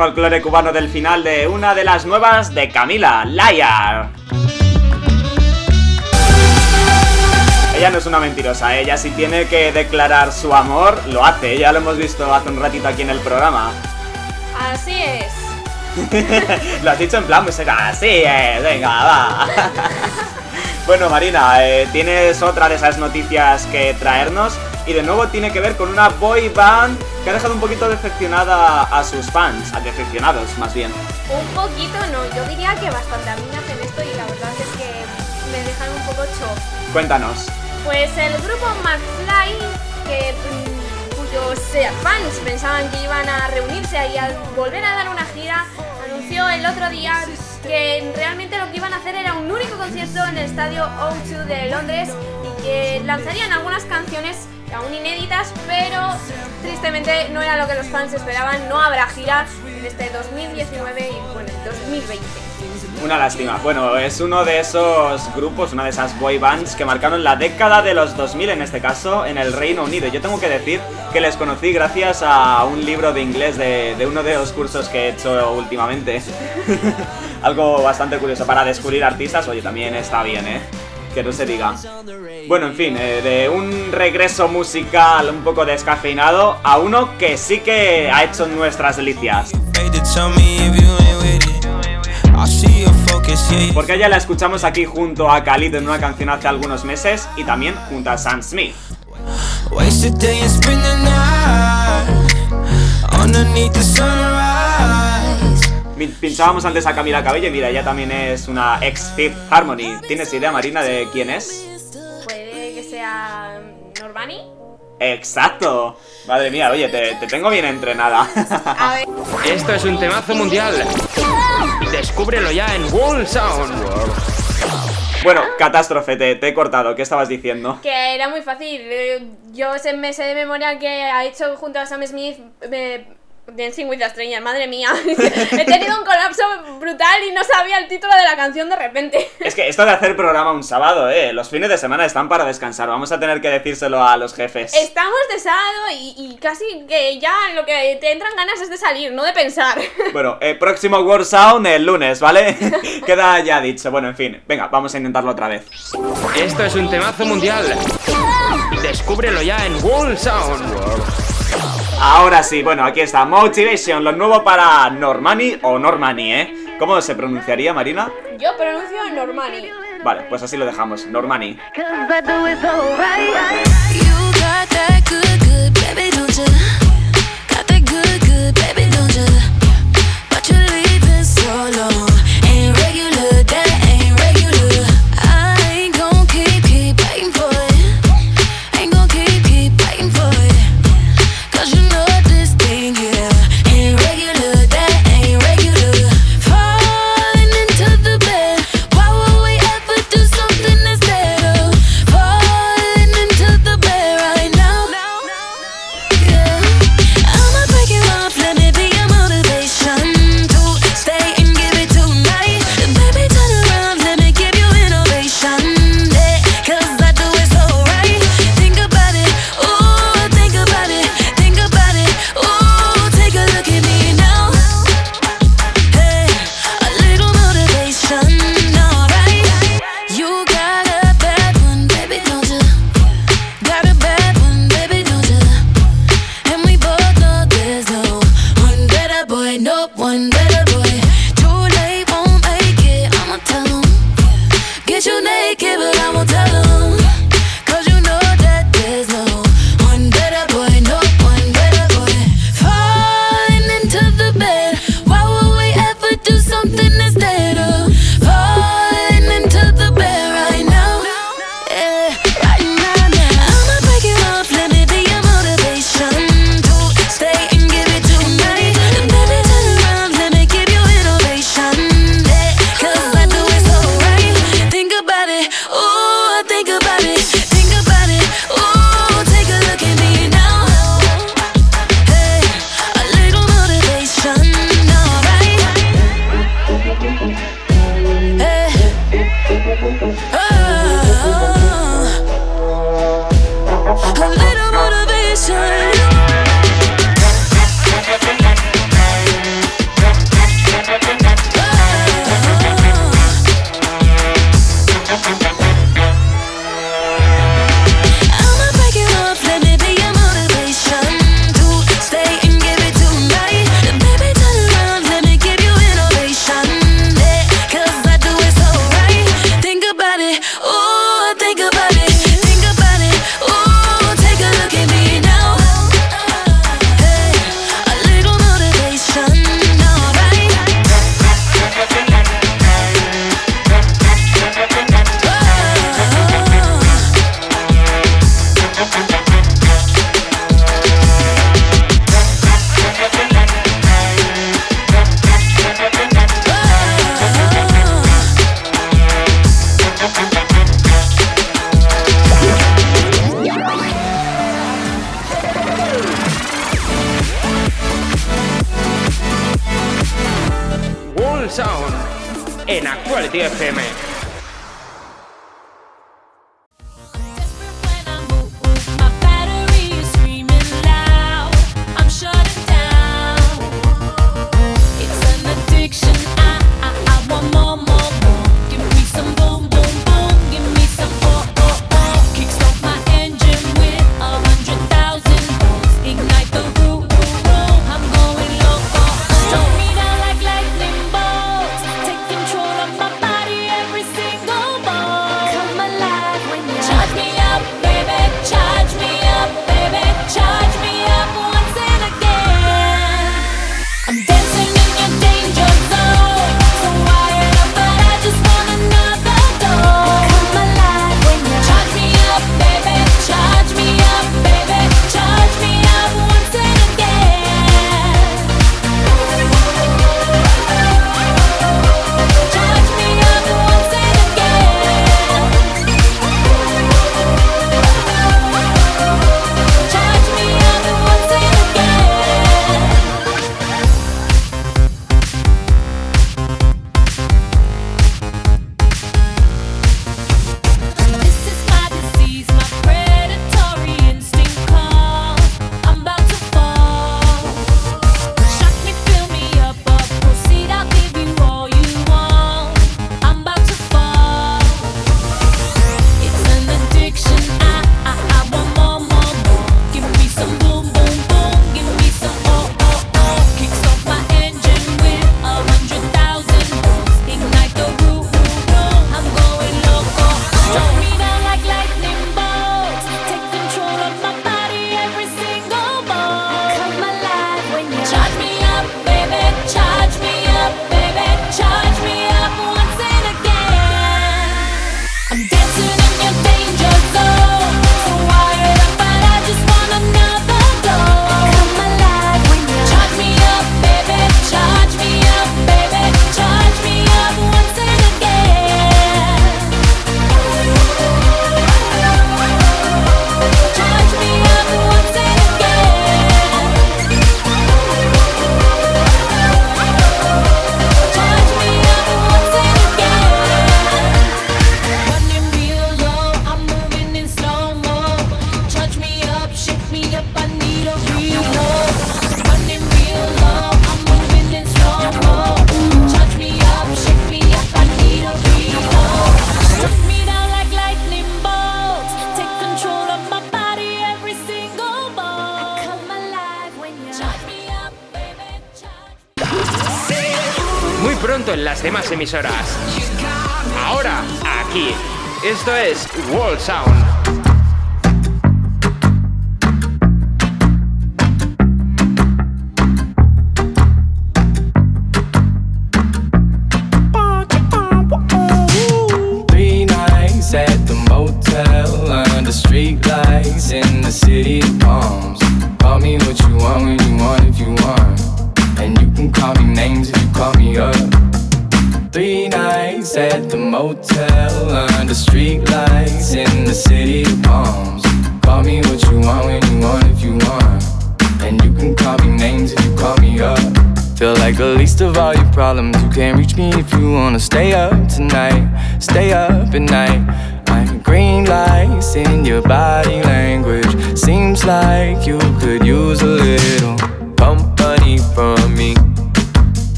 folclore cubano del final de una de las nuevas de Camila, Liar. Ella no es una mentirosa, ella si tiene que declarar su amor, lo hace, ya lo hemos visto hace un ratito aquí en el programa. Así es. lo has dicho en plan, pues así es, venga, va. bueno, Marina, eh, ¿tienes otra de esas noticias que traernos? Y de nuevo tiene que ver con una boy band que ha dejado un poquito decepcionada a sus fans, a decepcionados más bien. Un poquito no, yo diría que bastante a mí me hacen esto y la verdad es que me dejan un poco shock. Cuéntanos. Pues el grupo McFly, que, mm, cuyos eh, fans pensaban que iban a reunirse y a volver a dar una gira, anunció el otro día que realmente lo que iban a hacer era un único concierto en el estadio O2 de Londres y que lanzarían algunas canciones aún inéditas, pero tristemente no era lo que los fans esperaban, no habrá gira en este 2019 y bueno, 2020. Una lástima. Bueno, es uno de esos grupos, una de esas boy bands que marcaron la década de los 2000 en este caso en el Reino Unido. Yo tengo que decir que les conocí gracias a un libro de inglés de, de uno de los cursos que he hecho últimamente. Algo bastante curioso para descubrir artistas, oye, también está bien, ¿eh? Que no se diga. Bueno, en fin, eh, de un regreso musical un poco descafeinado a uno que sí que ha hecho nuestras delicias. Porque ella la escuchamos aquí junto a Khalid en una canción hace algunos meses y también junto a Sam Smith. Pinchábamos antes a Camila Cabello y mira, ella también es una ex Fifth Harmony. ¿Tienes idea, Marina, de quién es? Puede que sea Normani. Exacto. Madre mía, oye, te, te tengo bien entrenada. A ver, Esto es un temazo mundial. Descúbrelo ya en World Sound. bueno, catástrofe, te, te he cortado. ¿Qué estabas diciendo? que era muy fácil. Yo sé, me sé de memoria que ha hecho junto a Sam Smith eh, Dancing with the Stranger. Madre mía, he tenido un colapso brutal y no sabía el título de la canción de repente. Es que esto de hacer programa un sábado, eh, los fines de semana están para descansar. Vamos a tener que decírselo a los jefes. Estamos de sábado y, y casi que ya lo que te entran ganas es de salir, no de pensar. Bueno, eh, próximo World Sound el lunes, ¿vale? Queda ya dicho. Bueno, en fin, venga, vamos a intentarlo otra vez. Esto es un temazo mundial. Descúbrelo ya en World Sound. Ahora sí, bueno, aquí está Motivation, lo nuevo para Normani o Normani, ¿eh? ¿Cómo se pronunciaría, Marina? Yo pronuncio Normani. Vale, pues así lo dejamos, Normani. Baby, don't you? But you're leaving las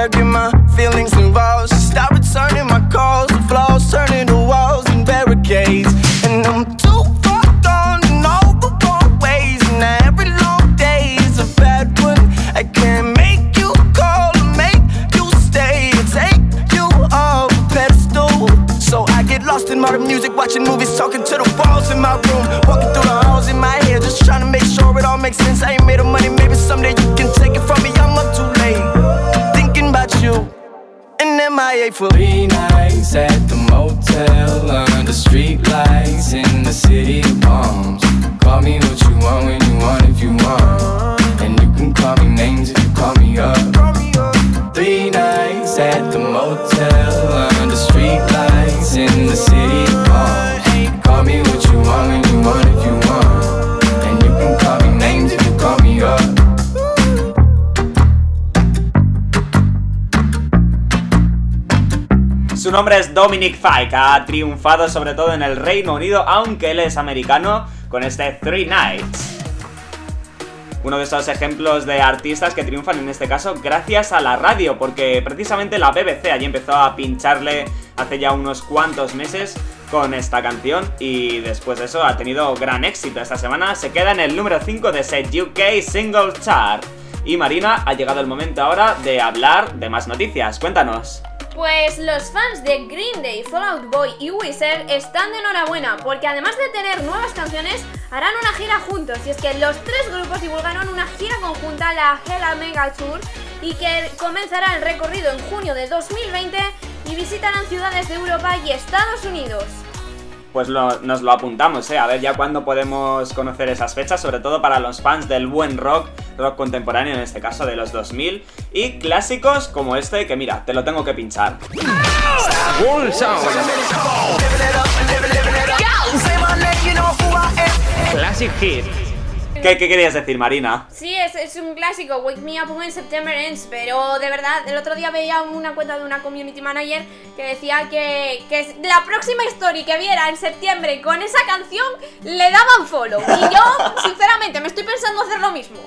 the waist. I get my feelings es Dominic Fike, ha triunfado sobre todo en el Reino Unido, aunque él es americano, con este Three Nights. Uno de esos ejemplos de artistas que triunfan en este caso gracias a la radio, porque precisamente la BBC allí empezó a pincharle hace ya unos cuantos meses con esta canción y después de eso ha tenido gran éxito. Esta semana se queda en el número 5 de ese UK Single Chart. Y Marina, ha llegado el momento ahora de hablar de más noticias. Cuéntanos. Pues los fans de Green Day, Fall Out Boy y Wizard están de enhorabuena porque además de tener nuevas canciones, harán una gira juntos. Y es que los tres grupos divulgaron una gira conjunta, la Hella Mega Tour, y que comenzará el recorrido en junio de 2020 y visitarán ciudades de Europa y Estados Unidos. Pues nos lo apuntamos, ¿eh? A ver ya cuándo podemos conocer esas fechas, sobre todo para los fans del buen rock, rock contemporáneo en este caso de los 2000, y clásicos como este que mira, te lo tengo que pinchar. Classic Hit. ¿Qué, qué querías decir, Marina? Sí, es, es un clásico, Wake Me Up When September Ends, pero de verdad, el otro día veía una cuenta de una community manager que decía que, que la próxima story que viera en septiembre con esa canción le daban follow. Y yo, sinceramente, me estoy pensando hacer lo mismo.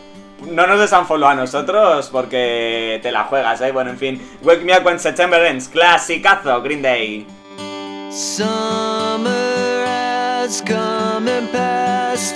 No nos des follow a nosotros porque te la juegas, ¿eh? Bueno, en fin. Wake Me Up When September Ends, clasicazo, Green Day. Summer has come and passed.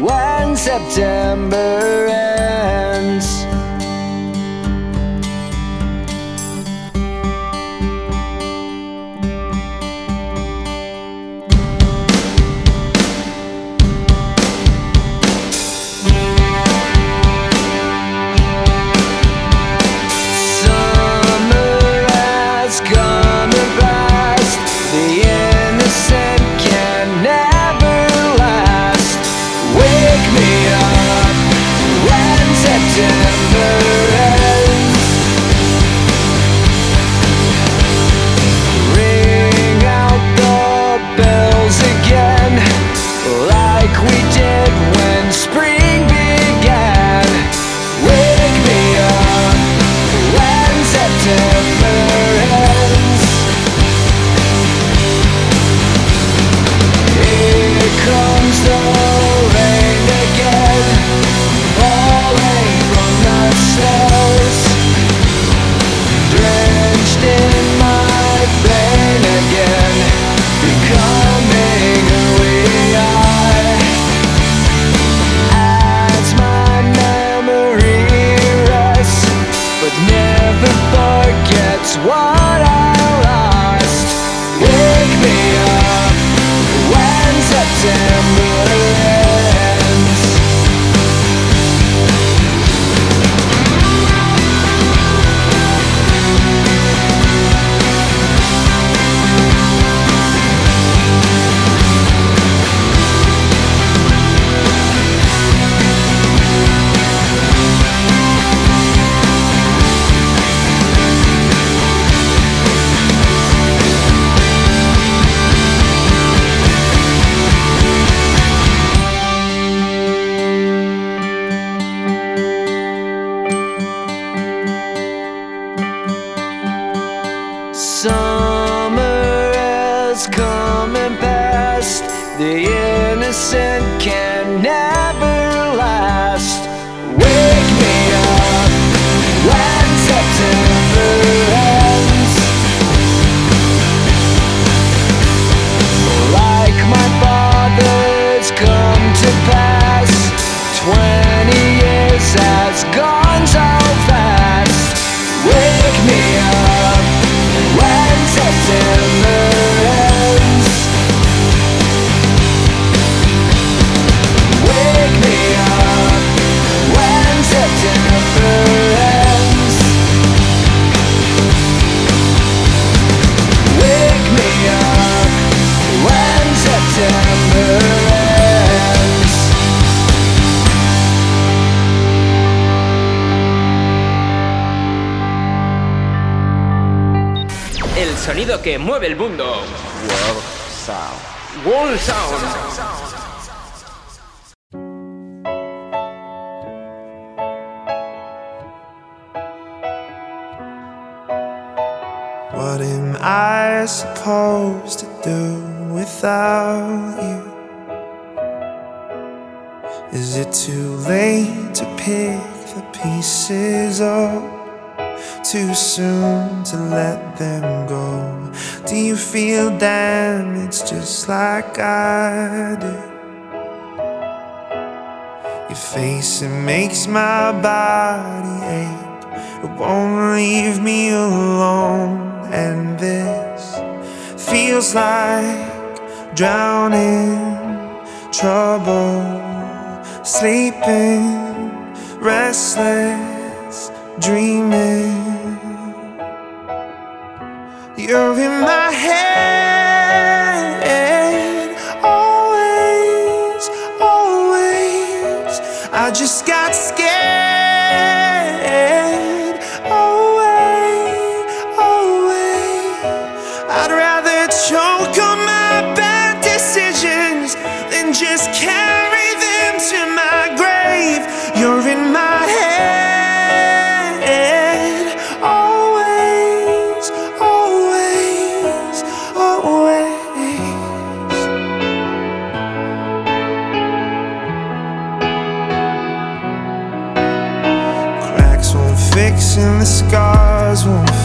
when September It won't leave me alone, and this feels like drowning, trouble, sleeping, restless, dreaming. You're in my head.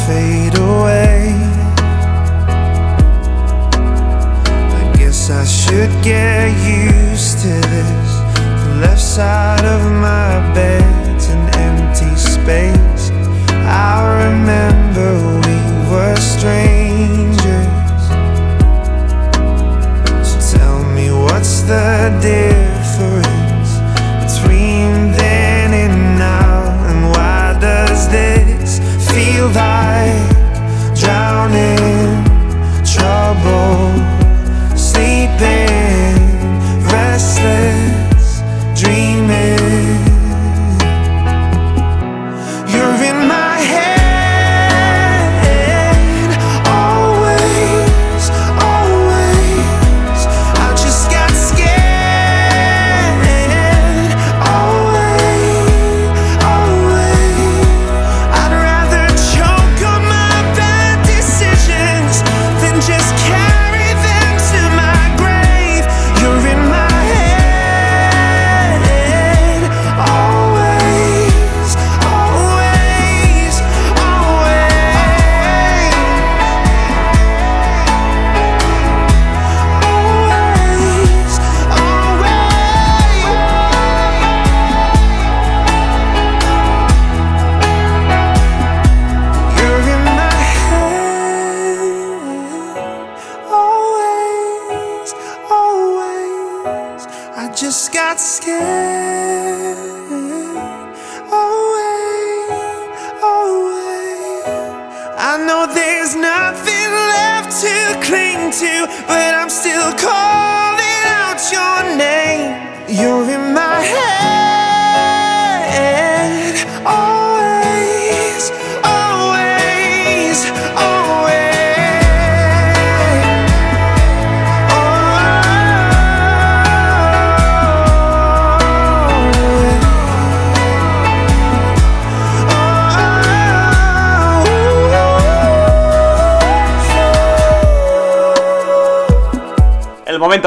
fade away. I guess I should get used to this. The left side of my bed's an empty space. I remember we were strangers. So tell me what's the difference between then and now, and why does this? feel like drowning, trouble, sleeping, restless.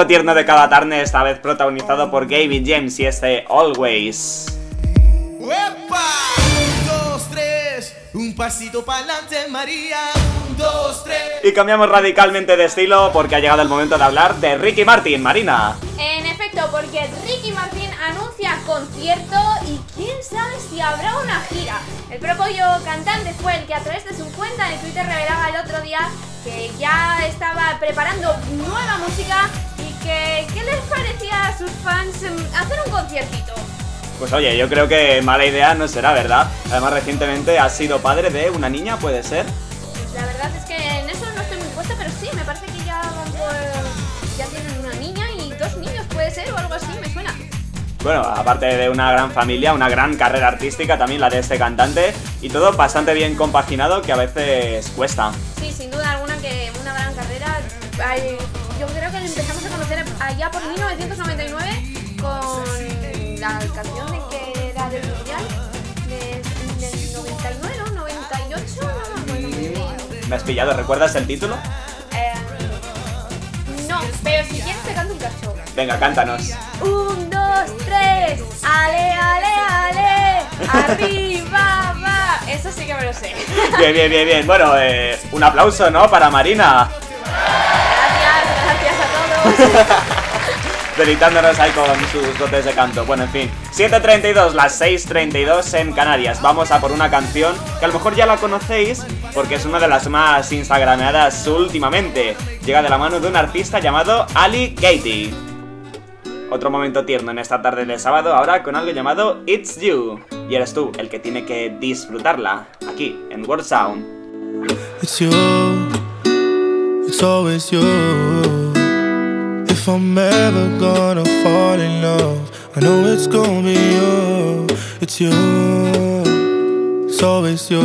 Tierno de cada tarde, esta vez protagonizado por Gavin James y este Always. ¡Uepa! Un, dos, tres. Un pasito para adelante, María. Un, dos, tres. Y cambiamos radicalmente de estilo porque ha llegado el momento de hablar de Ricky Martin, Marina. En efecto, porque Ricky Martin anuncia concierto y quién sabe si habrá una gira. El propio cantante fue el que a través de su cuenta de Twitter revelaba el otro día que ya estaba preparando nueva música que qué les parecía a sus fans hacer un conciertito. Pues oye, yo creo que mala idea no será, ¿verdad? Además, recientemente has sido padre de una niña, ¿puede ser? Pues la verdad es que en eso no estoy muy puesta, pero sí, me parece que ya van por... ya tienen una niña y dos niños, puede ser, o algo así, me suena. Bueno, aparte de una gran familia, una gran carrera artística también la de este cantante y todo bastante bien compaginado que a veces cuesta. Sí, sin duda alguna que una gran carrera. Ay, yo creo que empezamos a conocer allá por 1999 con la canción de que era del mundial de- del 99, ¿no? 98, no me acuerdo muy bien. ¿Me has pillado? ¿Recuerdas el título? Eh, no, pero si quieres te canto un cacho. Venga, cántanos. Un, dos, tres, ale, ale, ale, arriba, va. Eso sí que me lo sé. Bien, bien, bien, bien. Bueno, eh, un aplauso, ¿no? Para Marina. Deleitándonos ahí con sus dotes de canto. Bueno, en fin. 7.32, las 6.32 en Canarias. Vamos a por una canción que a lo mejor ya la conocéis porque es una de las más instagrameadas últimamente. Llega de la mano de un artista llamado Ali Katie. Otro momento tierno en esta tarde de sábado, ahora con algo llamado It's You. Y eres tú el que tiene que disfrutarla aquí en World Sound. It's you, it's always you. I'm ever gonna fall in love, I know it's gonna be you. It's you, it's always you.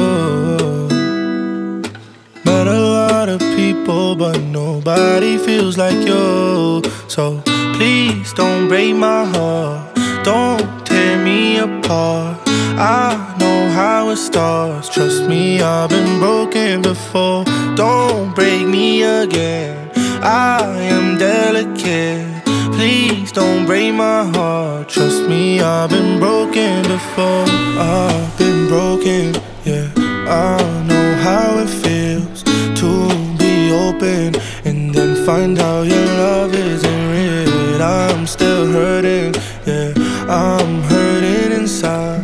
Met a lot of people, but nobody feels like you. So please don't break my heart, don't tear me apart. I know how it starts. Trust me, I've been broken before. Don't break me again. I am delicate. Please don't break my heart. Trust me, I've been broken before. I've been broken, yeah. I know how it feels to be open and then find out your love isn't real. I'm still hurting, yeah. I'm hurting inside.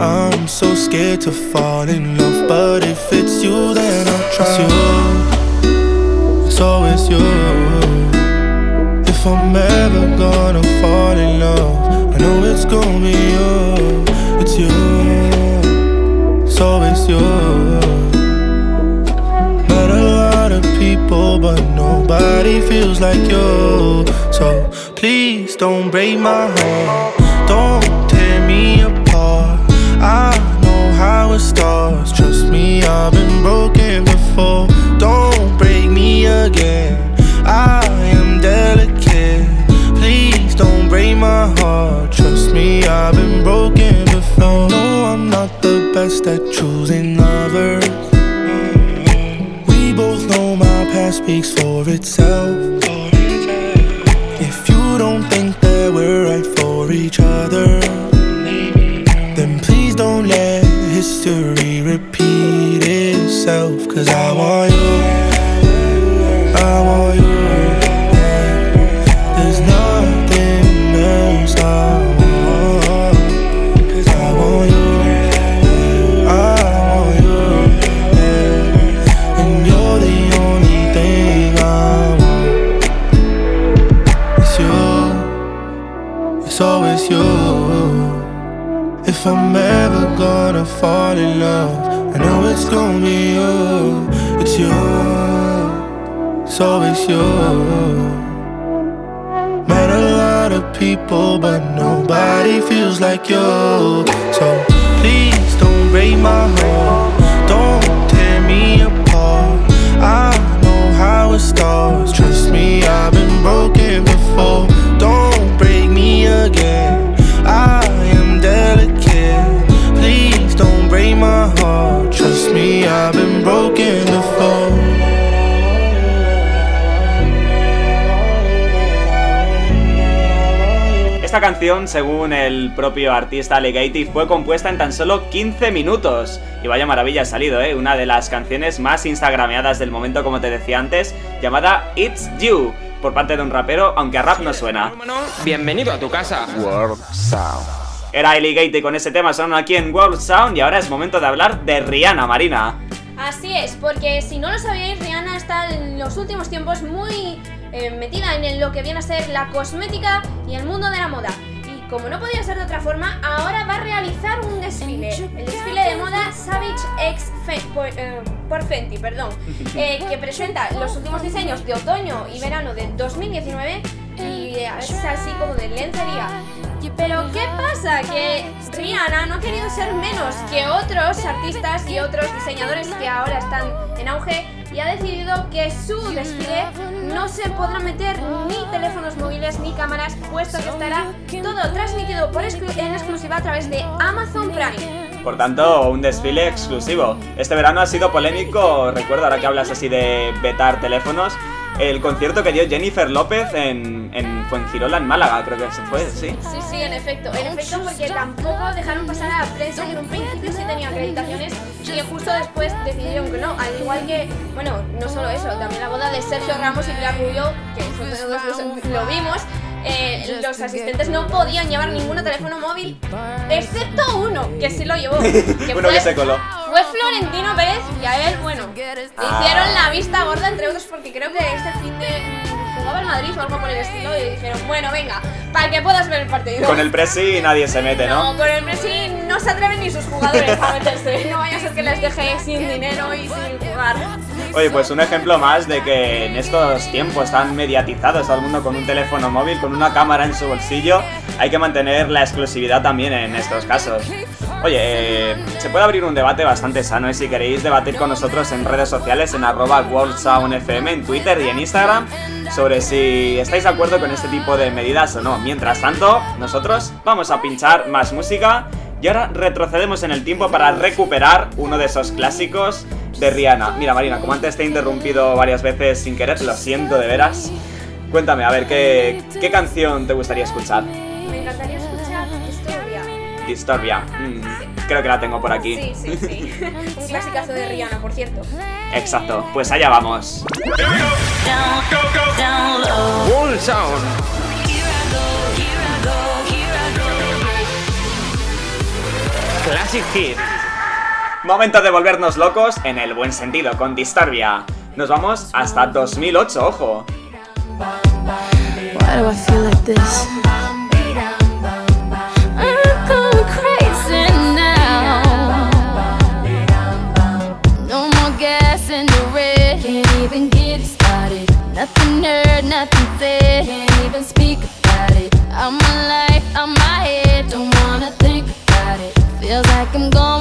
I'm so scared to fall in love, but if it's you, then I'll trust you. It's always you. If I'm ever gonna fall in love, I know it's gonna be you. It's you. It's always you. Met a lot of people, but nobody feels like you. So please don't break my heart. Don't tear me apart. I know how it starts. Trust me, I've been broken before. Again. I am delicate. Please don't break my heart. Trust me, I've been broken before. No, I'm not the best at choosing lovers. We both know my past speaks for itself. If you don't think that we're right for each other, then please don't let history repeat itself. Cause I want you. I want you. There's nothing else. Cause I want you. I want you. And you're the only thing I want. It's you. It's always you. If I'm ever gonna fall in love, I know it's gonna be you. It's you. It's always you. Met a lot of people, but nobody feels like you. So please don't break my heart. Don't tear me apart. I know how it starts. Trust me, I've been broken before. Don't break me again. I am delicate. Please don't break my heart. Trust me, I've been broken before. Esta canción, según el propio artista Alligator, fue compuesta en tan solo 15 minutos. Y vaya maravilla ha salido, ¿eh? Una de las canciones más instagrameadas del momento, como te decía antes, llamada It's You, por parte de un rapero, aunque a rap no suena. Bienvenido a tu casa. World Sound. Era Alligator con ese tema sonando aquí en World Sound y ahora es momento de hablar de Rihanna, Marina. Así es, porque si no lo sabíais, Rihanna está en los últimos tiempos muy eh, metida en lo que viene a ser la cosmética y el mundo de la moda. Y como no podía ser de otra forma, ahora va a realizar un desfile. El desfile de moda Savage X Fe- por, eh, por Fenty, perdón, eh, que presenta los últimos diseños de otoño y verano de 2019 y es así como de lencería. Pero ¿qué pasa? Que Rihanna no ha querido ser menos que otros artistas y otros diseñadores que ahora están en auge y ha decidido que su desfile no se podrá meter ni teléfonos móviles ni cámaras, puesto que estará todo transmitido por exclu- en exclusiva a través de Amazon Prime. Por tanto, un desfile exclusivo. Este verano ha sido polémico, recuerdo ahora que hablas así de vetar teléfonos, el concierto que dio Jennifer López en, en Fuengirola, en Málaga, creo que se fue, sí. Sí, sí, en efecto. En efecto, porque tampoco dejaron pasar a la prensa que en un principio sí tenía acreditaciones y que justo después decidieron que no. Al igual que, bueno, no solo eso, también la boda de Sergio Ramos y Pilar Rubio, que los- lo vimos. eh, los asistentes no podían llevar ningún teléfono móvil, excepto uno, que sí lo llevó. Que Uno que se coló. Fue Florentino Pérez y a él, bueno, hicieron la vista gorda, entre otros, porque creo que este fin de jugaba el Madrid o algo por el estilo y dijeron, bueno, venga, para que puedas ver el partido. Con el Presi nadie se mete, ¿no? No, con el Messi no se atreven ni sus jugadores a meterse. No vaya a ser que les deje sin dinero y sin jugar. Oye, pues un ejemplo más de que en estos tiempos tan mediatizados, todo el mundo con un teléfono móvil, con una cámara en su bolsillo, hay que mantener la exclusividad también en estos casos. Oye, eh, se puede abrir un debate bastante sano y si queréis debatir con nosotros en redes sociales, en arroba WorldSoundFM, en Twitter y en Instagram, sobre si estáis de acuerdo con este tipo de medidas o no. Mientras tanto, nosotros vamos a pinchar más música y ahora retrocedemos en el tiempo para recuperar uno de esos clásicos de Rihanna. Mira, Marina, como antes te he interrumpido varias veces sin querer, lo siento de veras. Cuéntame, a ver, ¿qué, qué canción te gustaría escuchar? Me encantaría escuchar. Disturbia. Mm, creo que la tengo por aquí. Sí, sí, sí. Un clasicazo de Rihanna, por cierto. Exacto, pues allá vamos. World Sound. Classic Hit. Momento de volvernos locos en el buen sentido con Disturbia. Nos vamos hasta 2008, ojo. Why do I feel like this? Can't even speak about it. I'm alive, I'm my head. Don't wanna think about it. Feels like I'm going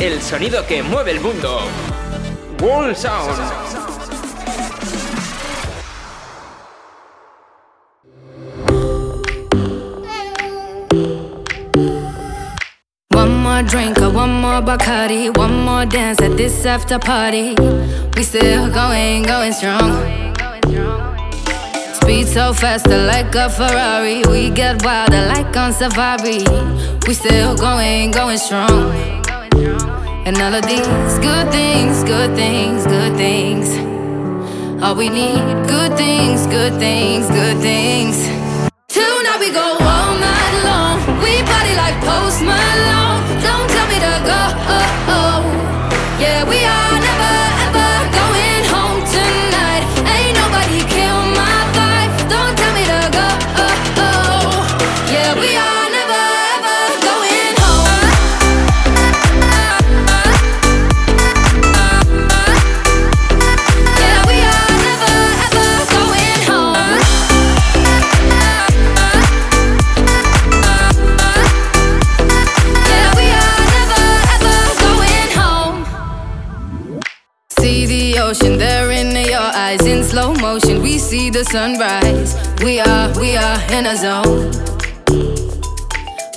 el sonido que mueve el mundo. Wall Sound. One more drink or one more Bacardi, one more dance at this after party. We still going, going strong. Speed so faster like a Ferrari. We get wilder like on safari. We still going, going strong. And all of these good things, good things, good things. All we need, good things, good things, good things. Tonight we go all night long. We party like Post Malone. See the sunrise. We are, we are in a zone.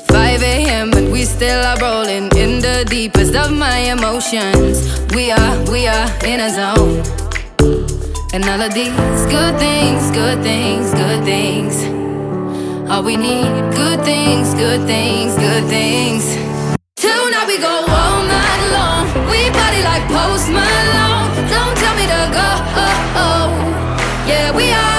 5 a.m. but we still are rolling in the deepest of my emotions. We are, we are in a zone. And all of these good things, good things, good things. All we need, good things, good things, good things. Tonight we go all night long. We party like Post Malone. Don't tell me to go. Yeah, we are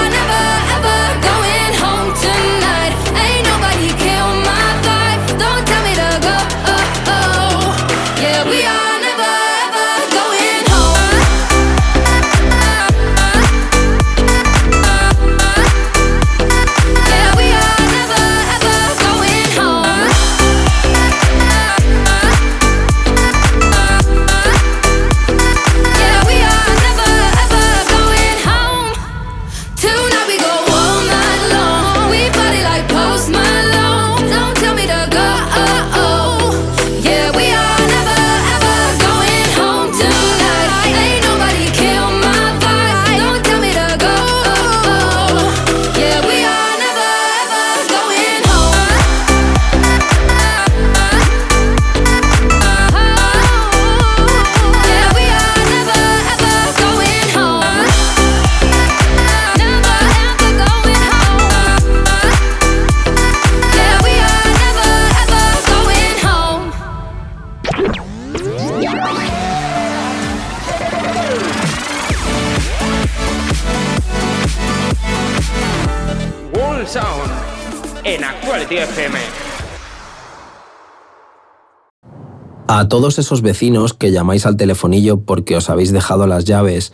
A todos esos vecinos que llamáis al telefonillo porque os habéis dejado las llaves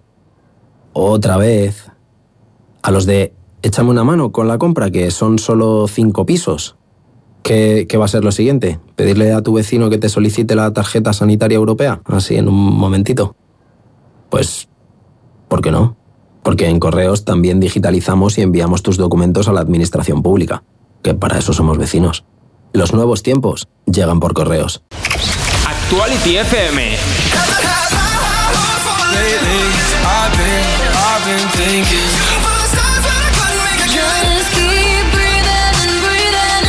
otra vez. A los de échame una mano con la compra, que son solo cinco pisos. ¿Qué, qué va a ser lo siguiente? ¿Pedirle a tu vecino que te solicite la tarjeta sanitaria europea? Así en un momentito. Pues, ¿por qué no? Porque en correos también digitalizamos y enviamos tus documentos a la administración pública, que para eso somos vecinos. Los nuevos tiempos llegan por correos. Actuality FM. Lately, I've been, I've been thinking. Just keep breathing and breathing.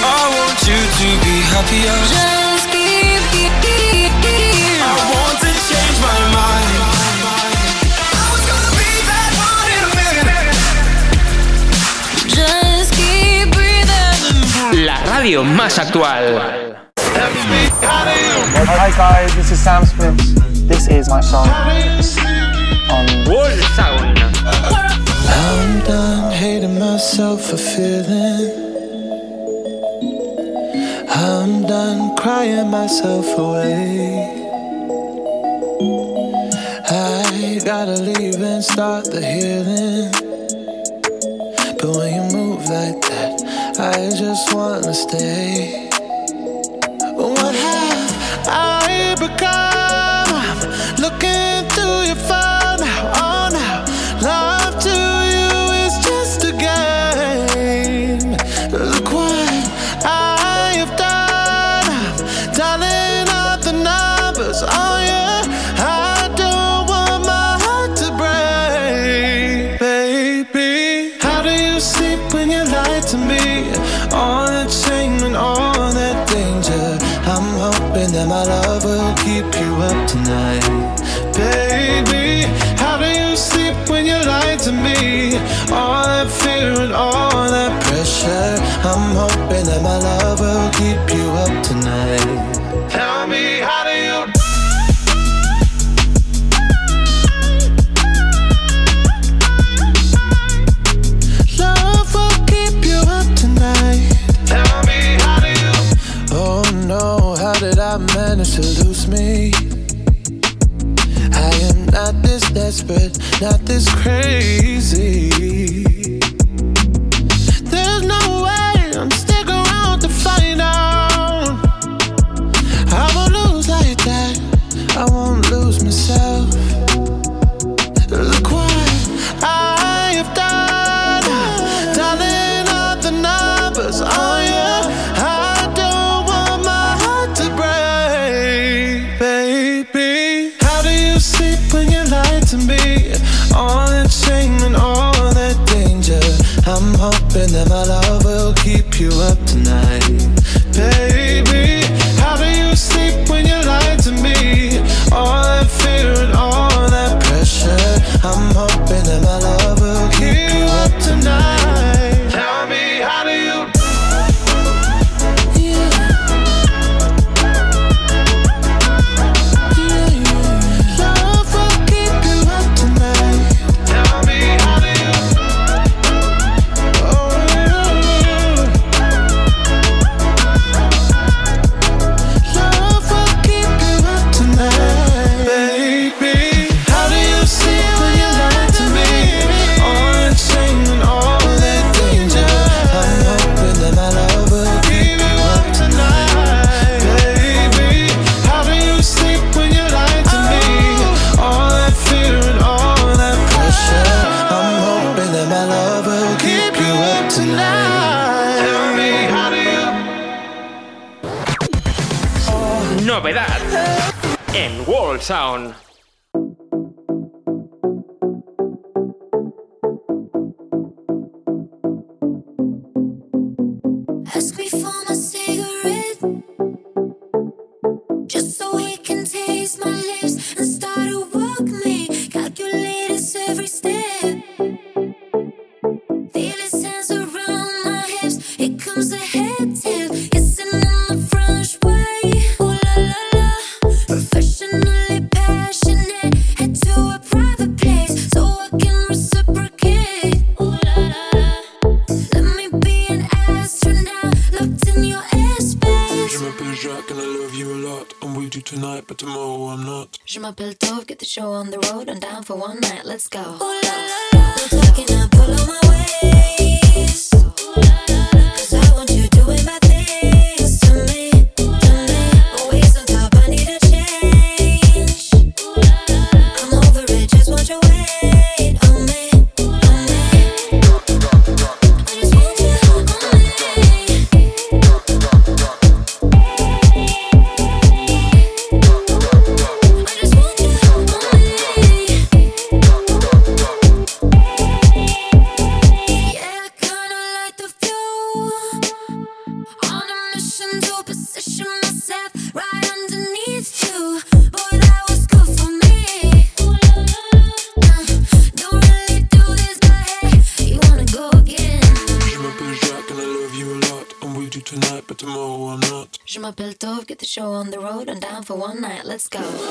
I want you to be happier. Just keep, keep, keep, keep. I want to change my mind. Just keep breathing. La radio más actual. Hi guys, this is Sam Smith. This is my song on Sound. I'm done hating myself for feeling. I'm done crying myself away. I gotta leave and start the healing. But when you move like that, I just wanna stay. I not this crazy. my love will keep you up. En World Sound. let's go.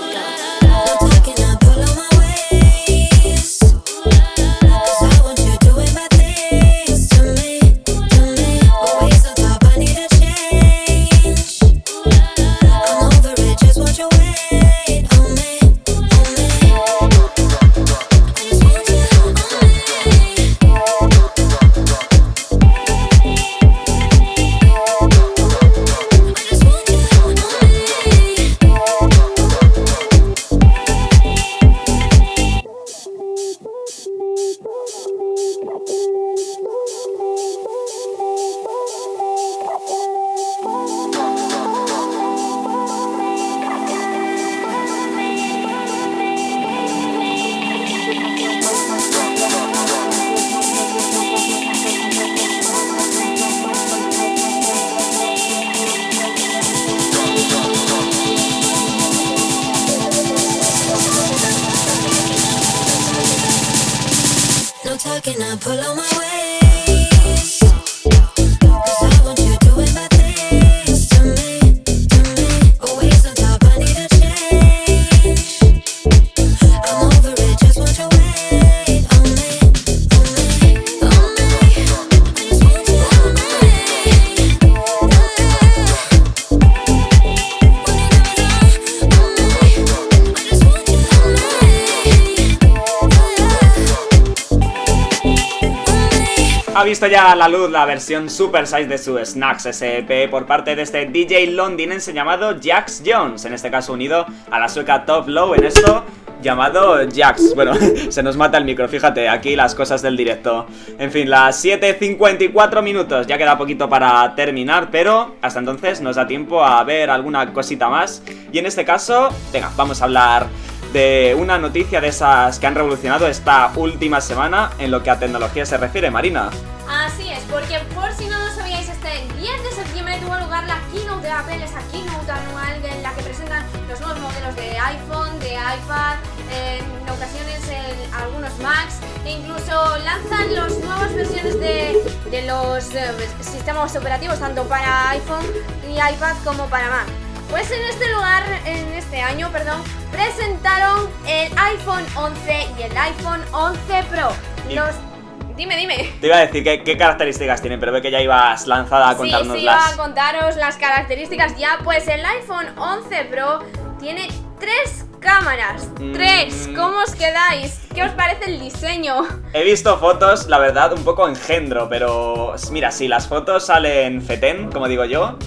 Visto ya a la luz la versión Super Size de su Snacks SP por parte de este DJ londinense llamado Jax Jones, en este caso unido a la sueca Top Low en esto llamado Jax. Bueno, se nos mata el micro, fíjate, aquí las cosas del directo. En fin, las 7.54 minutos, ya queda poquito para terminar, pero hasta entonces nos da tiempo a ver alguna cosita más. Y en este caso, venga, vamos a hablar de una noticia de esas que han revolucionado esta última semana en lo que a tecnología se refiere, Marina. Así es, porque por si no lo sabíais, este 10 de septiembre tuvo lugar la keynote de Apple, esa keynote anual en la que presentan los nuevos modelos de iPhone, de iPad, en ocasiones el- algunos Macs, e incluso lanzan las nuevas versiones de, de los eh, sistemas operativos, tanto para iPhone y iPad como para Mac. Pues en este lugar, en este año, perdón, presentaron el iPhone 11 y el iPhone 11 Pro. Los... Dime, dime. Te iba a decir qué, qué características tienen, pero ve que ya ibas lanzada a Sí, sí, contárnoslas. iba a contaros las características ya. Pues el iPhone 11 Pro tiene tres cámaras. Mm. Tres. ¿Cómo os quedáis? ¿Qué os parece el diseño? He visto fotos, la verdad, un poco engendro, pero mira, si las fotos salen fetén, como digo yo,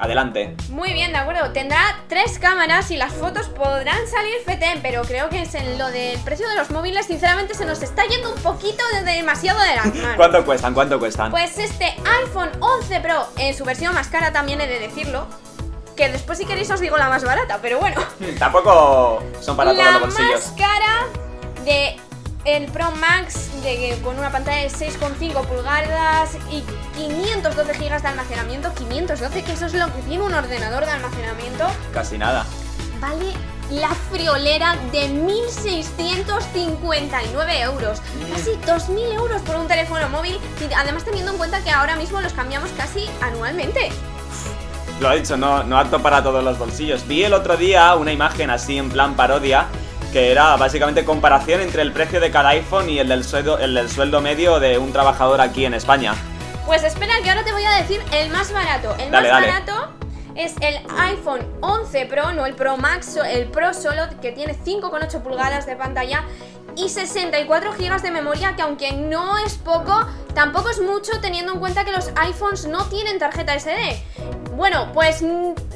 adelante. Muy bien, de acuerdo. Tendrá tres cámaras y las fotos podrán salir FETEN, pero creo que es en lo del precio de los móviles, sinceramente, se nos está yendo un poquito de demasiado de las manos. ¿Cuánto cuestan? ¿Cuánto cuestan? Pues este iPhone 11 Pro, en su versión más cara también he de decirlo, que después si queréis os digo la más barata, pero bueno. Tampoco son para todos la los bolsillos. más cara de el Pro Max de, con una pantalla de 6,5 pulgadas y 512 GB de almacenamiento. 512, que eso es lo que tiene un ordenador de almacenamiento. Casi nada. Vale la friolera de 1.659 euros. Casi 2.000 euros por un teléfono móvil. Y además teniendo en cuenta que ahora mismo los cambiamos casi anualmente. Lo ha dicho, no, no apto para todos los bolsillos. Vi el otro día una imagen así en plan parodia que era básicamente comparación entre el precio de cada iPhone y el del sueldo, el del sueldo medio de un trabajador aquí en España. Pues espera que ahora te voy a decir el más barato. El Dale, más dale. barato es el iPhone 11 Pro, no el Pro Max, el Pro solo, que tiene 5,8 pulgadas de pantalla y 64 GB de memoria, que aunque no es poco, tampoco es mucho teniendo en cuenta que los iPhones no tienen tarjeta SD. Bueno, pues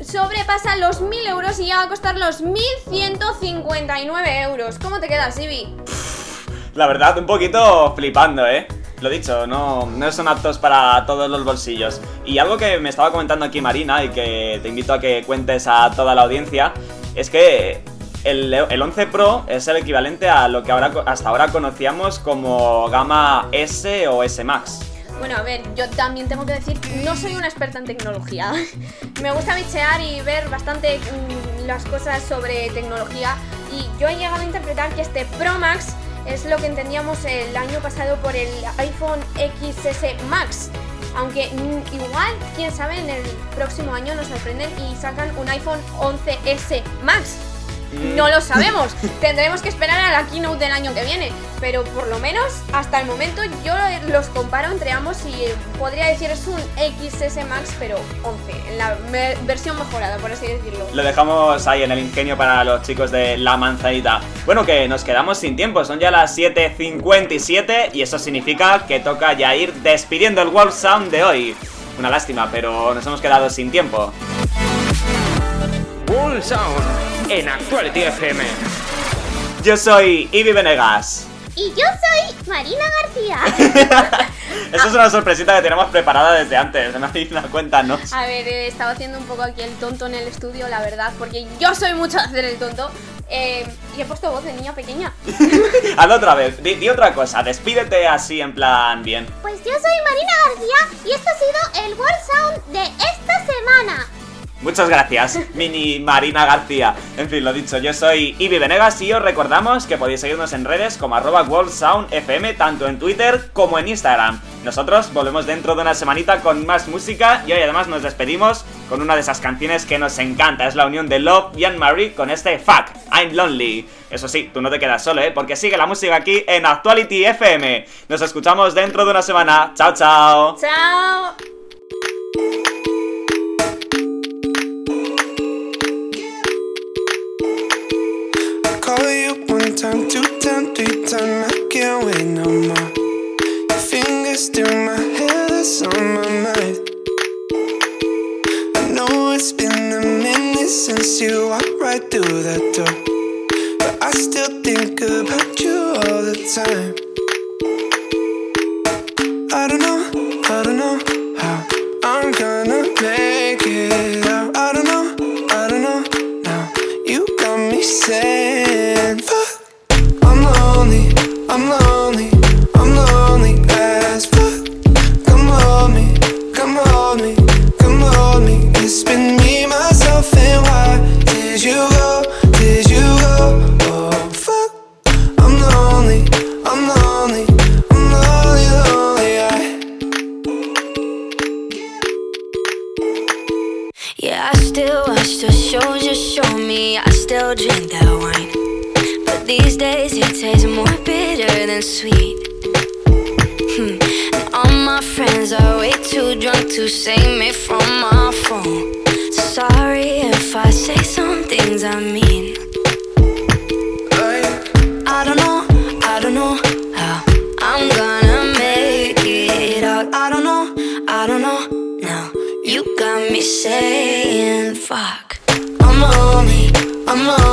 sobrepasa los 1000 euros y ya va a costar los 1159 euros. ¿Cómo te quedas, Ibi? La verdad, un poquito flipando, ¿eh? Lo dicho, no, no son aptos para todos los bolsillos. Y algo que me estaba comentando aquí Marina y que te invito a que cuentes a toda la audiencia es que el, el 11 Pro es el equivalente a lo que ahora, hasta ahora conocíamos como gama S o S Max. Bueno, a ver, yo también tengo que decir, no soy una experta en tecnología. Me gusta bichear y ver bastante mm, las cosas sobre tecnología y yo he llegado a interpretar que este Pro Max es lo que entendíamos el año pasado por el iPhone XS Max. Aunque mm, igual, quién sabe, en el próximo año nos sorprenden y sacan un iPhone 11S Max. No lo sabemos. Tendremos que esperar a la keynote del año que viene. Pero por lo menos hasta el momento yo los comparo entre ambos y podría decir es un XS Max, pero 11, en la versión mejorada, por así decirlo. Lo dejamos ahí en el ingenio para los chicos de La Manzanita. Bueno, que nos quedamos sin tiempo, son ya las 7.57 y eso significa que toca ya ir despidiendo el World Sound de hoy. Una lástima, pero nos hemos quedado sin tiempo. World Sound en Actuality FM. Yo soy Ivy Venegas. Y yo soy Marina García. Esta es una sorpresita que tenemos preparada desde antes. Marina, cuéntanos. A ver, he estado haciendo un poco aquí el tonto en el estudio, la verdad, porque yo soy mucho de hacer el tonto. eh, y he puesto voz de niña pequeña. Hazlo otra vez, di, di otra cosa, despídete así en plan bien. Pues yo soy Marina García y esto ha sido el World Sound de esta semana. Muchas gracias, mini Marina García. En fin, lo dicho, yo soy Ibi Venegas y os recordamos que podéis seguirnos en redes como arroba WorldSoundFM, tanto en Twitter como en Instagram. Nosotros volvemos dentro de una semanita con más música y hoy además nos despedimos con una de esas canciones que nos encanta. Es la unión de Love y Anne-Marie con este Fuck, I'm Lonely. Eso sí, tú no te quedas solo, ¿eh? Porque sigue la música aquí en Actuality FM. Nos escuchamos dentro de una semana. Chao, chao. Chao. Can't wait no more. Your fingers through my hair, that's on my mind. I know it's been a minute since you walked right through that door. But I still think about you all the time. I don't know, I don't know how I'm gonna make it out. I don't know, I don't know now. You got me I'm lonely, than sweet. Hmm. And all my friends are way too drunk to save me from my phone. Sorry if I say some things I mean. I don't know, I don't know how I'm gonna make it out. I don't know, I don't know now. You got me saying fuck. I'm lonely, I'm lonely,